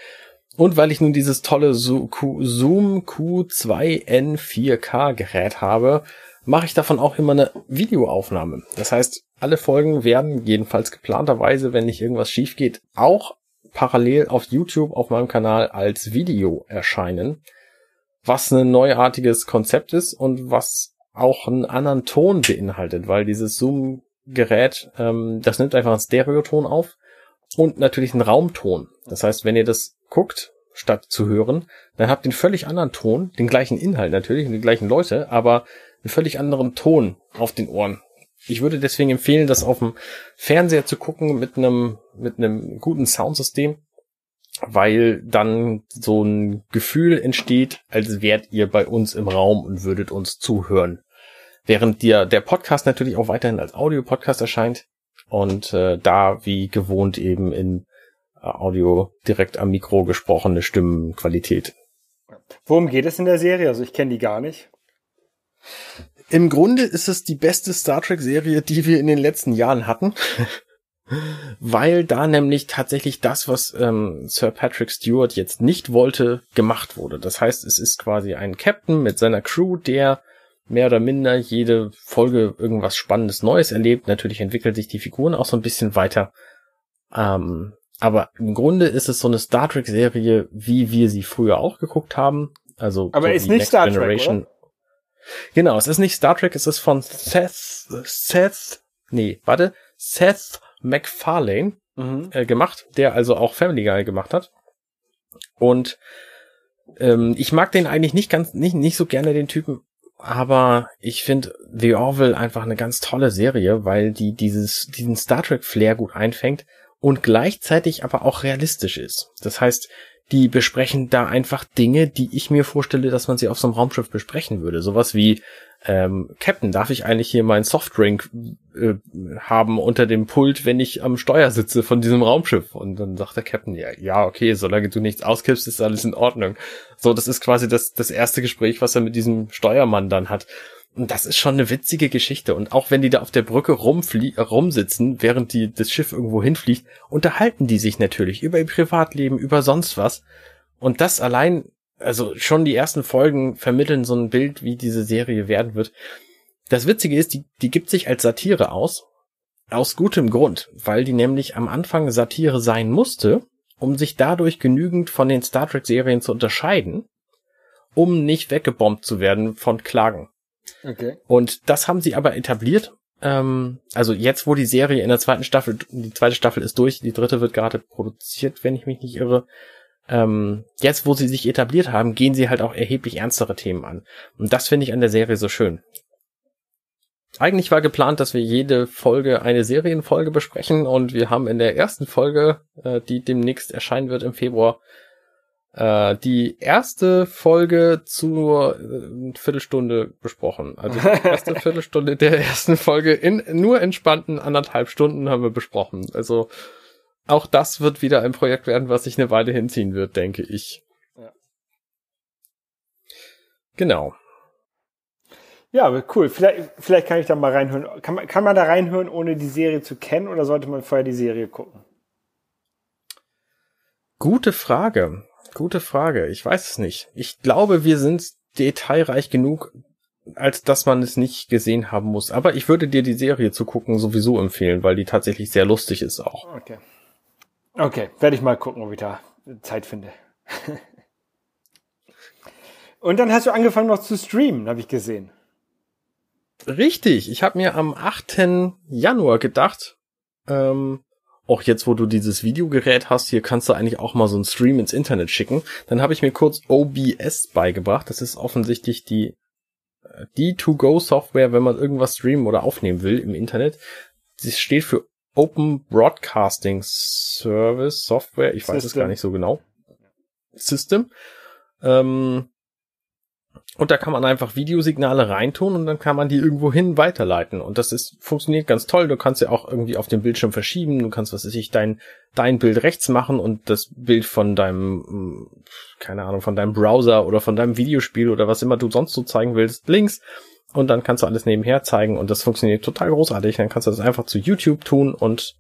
Und weil ich nun dieses tolle Zoom Q2N 4K Gerät habe, mache ich davon auch immer eine Videoaufnahme. Das heißt, alle Folgen werden jedenfalls geplanterweise, wenn nicht irgendwas schief geht, auch parallel auf YouTube auf meinem Kanal als Video erscheinen, was ein neuartiges Konzept ist und was auch einen anderen Ton beinhaltet, weil dieses Zoom-Gerät, ähm, das nimmt einfach einen Stereoton auf und natürlich einen Raumton. Das heißt, wenn ihr das guckt, statt zu hören, dann habt ihr einen völlig anderen Ton, den gleichen Inhalt natürlich und die gleichen Leute, aber einen völlig anderen Ton auf den Ohren. Ich würde deswegen empfehlen, das auf dem Fernseher zu gucken mit einem, mit einem guten Soundsystem, weil dann so ein Gefühl entsteht, als wärt ihr bei uns im Raum und würdet uns zuhören. Während dir der Podcast natürlich auch weiterhin als Audio-Podcast erscheint und äh, da wie gewohnt eben in äh, Audio direkt am Mikro gesprochene Stimmenqualität. Worum geht es in der Serie? Also ich kenne die gar nicht. Im Grunde ist es die beste Star Trek-Serie, die wir in den letzten Jahren hatten. Weil da nämlich tatsächlich das, was ähm, Sir Patrick Stewart jetzt nicht wollte, gemacht wurde. Das heißt, es ist quasi ein Captain mit seiner Crew, der mehr oder minder jede Folge irgendwas Spannendes Neues erlebt. Natürlich entwickelt sich die Figuren auch so ein bisschen weiter. Ähm, aber im Grunde ist es so eine Star Trek Serie, wie wir sie früher auch geguckt haben. Also aber so ist nicht Next Star Generation. Trek, oder? Genau, es ist nicht Star Trek, es ist von Seth, Seth, nee, warte, Seth MacFarlane mhm. äh, gemacht, der also auch Family Guy gemacht hat. Und ähm, ich mag den eigentlich nicht ganz, nicht, nicht so gerne, den Typen, aber ich finde The Orville einfach eine ganz tolle Serie, weil die dieses, diesen Star Trek Flair gut einfängt und gleichzeitig aber auch realistisch ist. Das heißt, die besprechen da einfach Dinge, die ich mir vorstelle, dass man sie auf so einem Raumschiff besprechen würde. Sowas wie, ähm, Captain, darf ich eigentlich hier meinen Softdrink äh, haben unter dem Pult, wenn ich am Steuer sitze von diesem Raumschiff? Und dann sagt der Captain, ja, ja, okay, solange du nichts auskippst, ist alles in Ordnung. So, das ist quasi das, das erste Gespräch, was er mit diesem Steuermann dann hat. Und das ist schon eine witzige Geschichte. Und auch wenn die da auf der Brücke rumflie rumsitzen, während die das Schiff irgendwo hinfliegt, unterhalten die sich natürlich über ihr Privatleben, über sonst was. Und das allein, also schon die ersten Folgen vermitteln so ein Bild, wie diese Serie werden wird. Das Witzige ist, die, die gibt sich als Satire aus. Aus gutem Grund, weil die nämlich am Anfang Satire sein musste, um sich dadurch genügend von den Star Trek Serien zu unterscheiden, um nicht weggebombt zu werden von Klagen. Okay. Und das haben sie aber etabliert. Ähm, also jetzt, wo die Serie in der zweiten Staffel, die zweite Staffel ist durch, die dritte wird gerade produziert, wenn ich mich nicht irre. Ähm, jetzt, wo sie sich etabliert haben, gehen sie halt auch erheblich ernstere Themen an. Und das finde ich an der Serie so schön. Eigentlich war geplant, dass wir jede Folge eine Serienfolge besprechen und wir haben in der ersten Folge, äh, die demnächst erscheinen wird im Februar, äh, die erste Folge zur äh, Viertelstunde besprochen. Also die erste Viertelstunde der ersten Folge in nur entspannten anderthalb Stunden haben wir besprochen. Also auch das wird wieder ein Projekt werden, was sich eine Weile hinziehen wird, denke ich. Ja. Genau. Ja, cool. Vielleicht, vielleicht kann ich da mal reinhören. Kann man, kann man da reinhören, ohne die Serie zu kennen, oder sollte man vorher die Serie gucken? Gute Frage. Gute Frage. Ich weiß es nicht. Ich glaube, wir sind detailreich genug, als dass man es nicht gesehen haben muss. Aber ich würde dir die Serie zu gucken sowieso empfehlen, weil die tatsächlich sehr lustig ist auch. Okay. Okay, werde ich mal gucken, ob ich da Zeit finde. Und dann hast du angefangen noch zu streamen, habe ich gesehen. Richtig, ich habe mir am 8. Januar gedacht, ähm, auch jetzt, wo du dieses Videogerät hast, hier kannst du eigentlich auch mal so einen Stream ins Internet schicken. Dann habe ich mir kurz OBS beigebracht. Das ist offensichtlich die, äh, die To-Go-Software, wenn man irgendwas streamen oder aufnehmen will im Internet. Sie steht für Open Broadcasting Service Software. Ich weiß System. es gar nicht so genau. System. Ähm, Und da kann man einfach Videosignale reintun und dann kann man die irgendwo hin weiterleiten. Und das ist, funktioniert ganz toll. Du kannst ja auch irgendwie auf dem Bildschirm verschieben. Du kannst, was weiß ich, dein, dein Bild rechts machen und das Bild von deinem, hm, keine Ahnung, von deinem Browser oder von deinem Videospiel oder was immer du sonst so zeigen willst, links. Und dann kannst du alles nebenher zeigen und das funktioniert total großartig. Dann kannst du das einfach zu YouTube tun und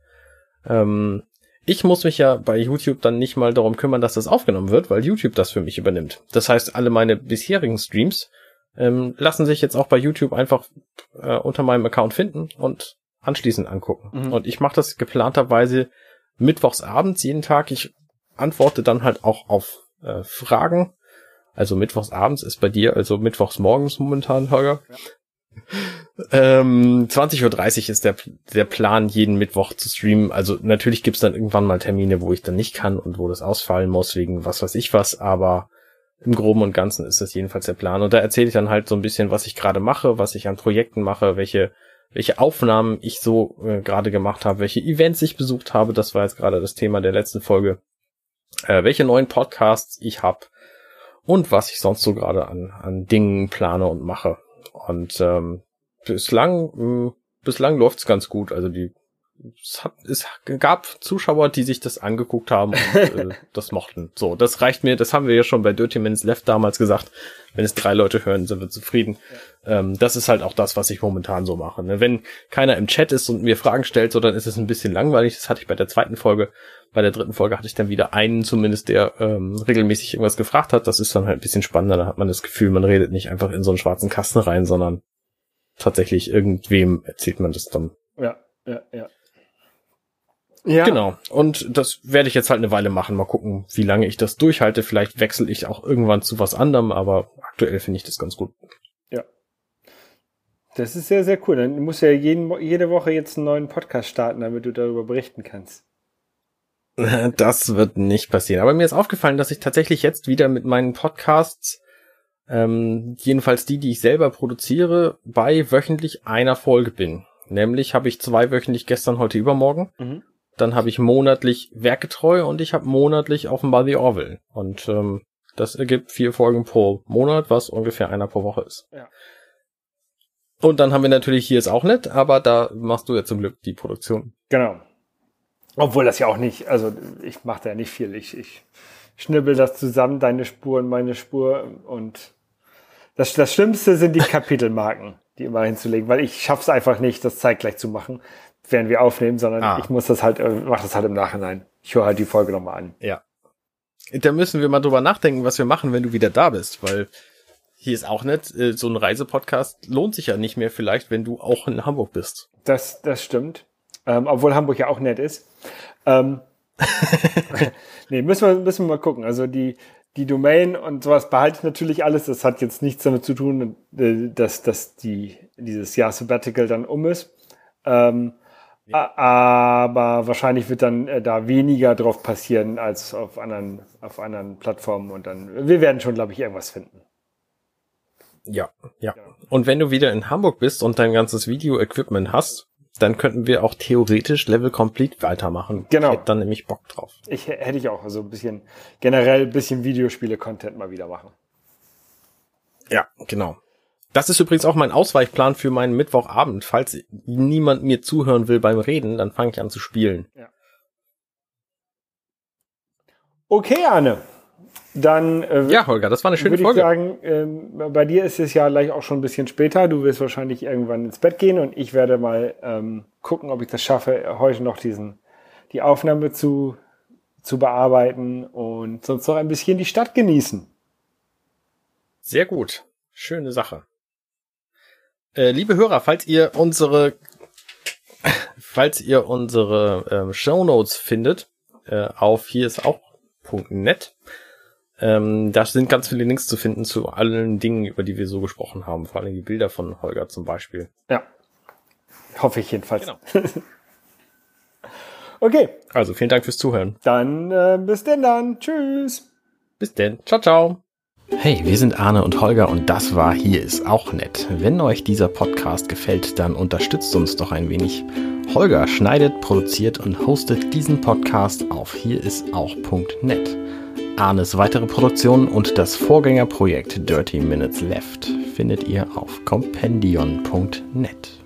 ähm, ich muss mich ja bei YouTube dann nicht mal darum kümmern, dass das aufgenommen wird, weil YouTube das für mich übernimmt. Das heißt, alle meine bisherigen Streams ähm, lassen sich jetzt auch bei YouTube einfach äh, unter meinem Account finden und anschließend angucken. Mhm. Und ich mache das geplanterweise mittwochs abends jeden Tag. Ich antworte dann halt auch auf äh, Fragen. Also mittwochs abends ist bei dir, also mittwochs morgens momentan, Holger. Ja. Ähm, 20.30 Uhr ist der, der Plan, jeden Mittwoch zu streamen. Also natürlich gibt's dann irgendwann mal Termine, wo ich dann nicht kann und wo das ausfallen muss, wegen was weiß ich was, aber im Groben und Ganzen ist das jedenfalls der Plan. Und da erzähle ich dann halt so ein bisschen, was ich gerade mache, was ich an Projekten mache, welche, welche Aufnahmen ich so äh, gerade gemacht habe, welche Events ich besucht habe. Das war jetzt gerade das Thema der letzten Folge. Äh, welche neuen Podcasts ich habe und was ich sonst so gerade an, an Dingen plane und mache. Und ähm, bislang, mh, äh, bislang läuft's ganz gut. Also die es, hat, es gab Zuschauer, die sich das angeguckt haben und äh, das mochten. So, das reicht mir. Das haben wir ja schon bei Dirty Minutes Left damals gesagt. Wenn es drei Leute hören, sind wir zufrieden. Ja. Ähm, das ist halt auch das, was ich momentan so mache. Ne? Wenn keiner im Chat ist und mir Fragen stellt, so dann ist es ein bisschen langweilig. Das hatte ich bei der zweiten Folge. Bei der dritten Folge hatte ich dann wieder einen zumindest, der ähm, regelmäßig irgendwas gefragt hat. Das ist dann halt ein bisschen spannender. Da hat man das Gefühl, man redet nicht einfach in so einen schwarzen Kasten rein, sondern tatsächlich irgendwem erzählt man das dann. Ja, ja, ja. Ja. Genau. Und das werde ich jetzt halt eine Weile machen. Mal gucken, wie lange ich das durchhalte. Vielleicht wechsle ich auch irgendwann zu was anderem, aber aktuell finde ich das ganz gut. Ja. Das ist sehr, sehr cool. Dann musst du ja jeden, jede Woche jetzt einen neuen Podcast starten, damit du darüber berichten kannst. Das wird nicht passieren. Aber mir ist aufgefallen, dass ich tatsächlich jetzt wieder mit meinen Podcasts ähm, jedenfalls die, die ich selber produziere, bei wöchentlich einer Folge bin. Nämlich habe ich zwei wöchentlich gestern, heute, übermorgen. Mhm. Dann habe ich monatlich Werketreu und ich habe monatlich offenbar The Orville. Und ähm, das ergibt vier Folgen pro Monat, was ungefähr einer pro Woche ist. Ja. Und dann haben wir natürlich hier ist auch nett, aber da machst du ja zum Glück die Produktion. Genau. Obwohl das ja auch nicht, also ich mache da ja nicht viel. Ich, ich schnibbel das zusammen, deine Spur und meine Spur. Und das, das Schlimmste sind die Kapitelmarken, die immer hinzulegen, weil ich schaff's einfach nicht, das zeitgleich zu machen, während wir aufnehmen, sondern ah. ich muss das halt, äh, mach das halt im Nachhinein. Ich höre halt die Folge nochmal an. Ja. Da müssen wir mal drüber nachdenken, was wir machen, wenn du wieder da bist, weil hier ist auch nett, äh, so ein Reisepodcast lohnt sich ja nicht mehr vielleicht, wenn du auch in Hamburg bist. Das, das stimmt. Ähm, obwohl Hamburg ja auch nett ist. Ähm, nee, müssen wir, müssen wir mal gucken. Also die, die Domain und sowas behalte ich natürlich alles. Das hat jetzt nichts damit zu tun, äh, dass, dass die, dieses Jahr Sabbatical dann um ist. Ähm. Aber wahrscheinlich wird dann äh, da weniger drauf passieren als auf anderen, auf anderen Plattformen und dann, wir werden schon, glaube ich, irgendwas finden. Ja, ja. Und wenn du wieder in Hamburg bist und dein ganzes Video-Equipment hast, dann könnten wir auch theoretisch Level Complete weitermachen. Genau. Ich hätte dann nämlich Bock drauf. Ich hätte ich auch. Also ein bisschen, generell ein bisschen Videospiele-Content mal wieder machen. Ja, genau. Das ist übrigens auch mein Ausweichplan für meinen Mittwochabend. Falls niemand mir zuhören will beim Reden, dann fange ich an zu spielen. Ja. Okay, Anne. Dann äh, ja, Holger, das war eine schöne Folge. Ich sagen, ähm, bei dir ist es ja gleich auch schon ein bisschen später. Du wirst wahrscheinlich irgendwann ins Bett gehen und ich werde mal ähm, gucken, ob ich das schaffe, heute noch diesen die Aufnahme zu zu bearbeiten und sonst noch ein bisschen die Stadt genießen. Sehr gut, schöne Sache. Äh, liebe Hörer, falls ihr unsere falls ihr unsere ähm, Show Notes findet äh, auf hier ist auch .net ähm, da sind ganz viele Links zu finden zu allen Dingen, über die wir so gesprochen haben. Vor allem die Bilder von Holger zum Beispiel. Ja. Hoffe ich jedenfalls. Genau. okay. Also vielen Dank fürs Zuhören. Dann äh, bis denn dann. Tschüss. Bis denn. Ciao, ciao. Hey, wir sind Arne und Holger und das war Hier ist auch nett. Wenn euch dieser Podcast gefällt, dann unterstützt uns doch ein wenig. Holger schneidet, produziert und hostet diesen Podcast auf hier ist auch.net. Arnes weitere Produktionen und das Vorgängerprojekt Dirty Minutes Left findet ihr auf compendion.net.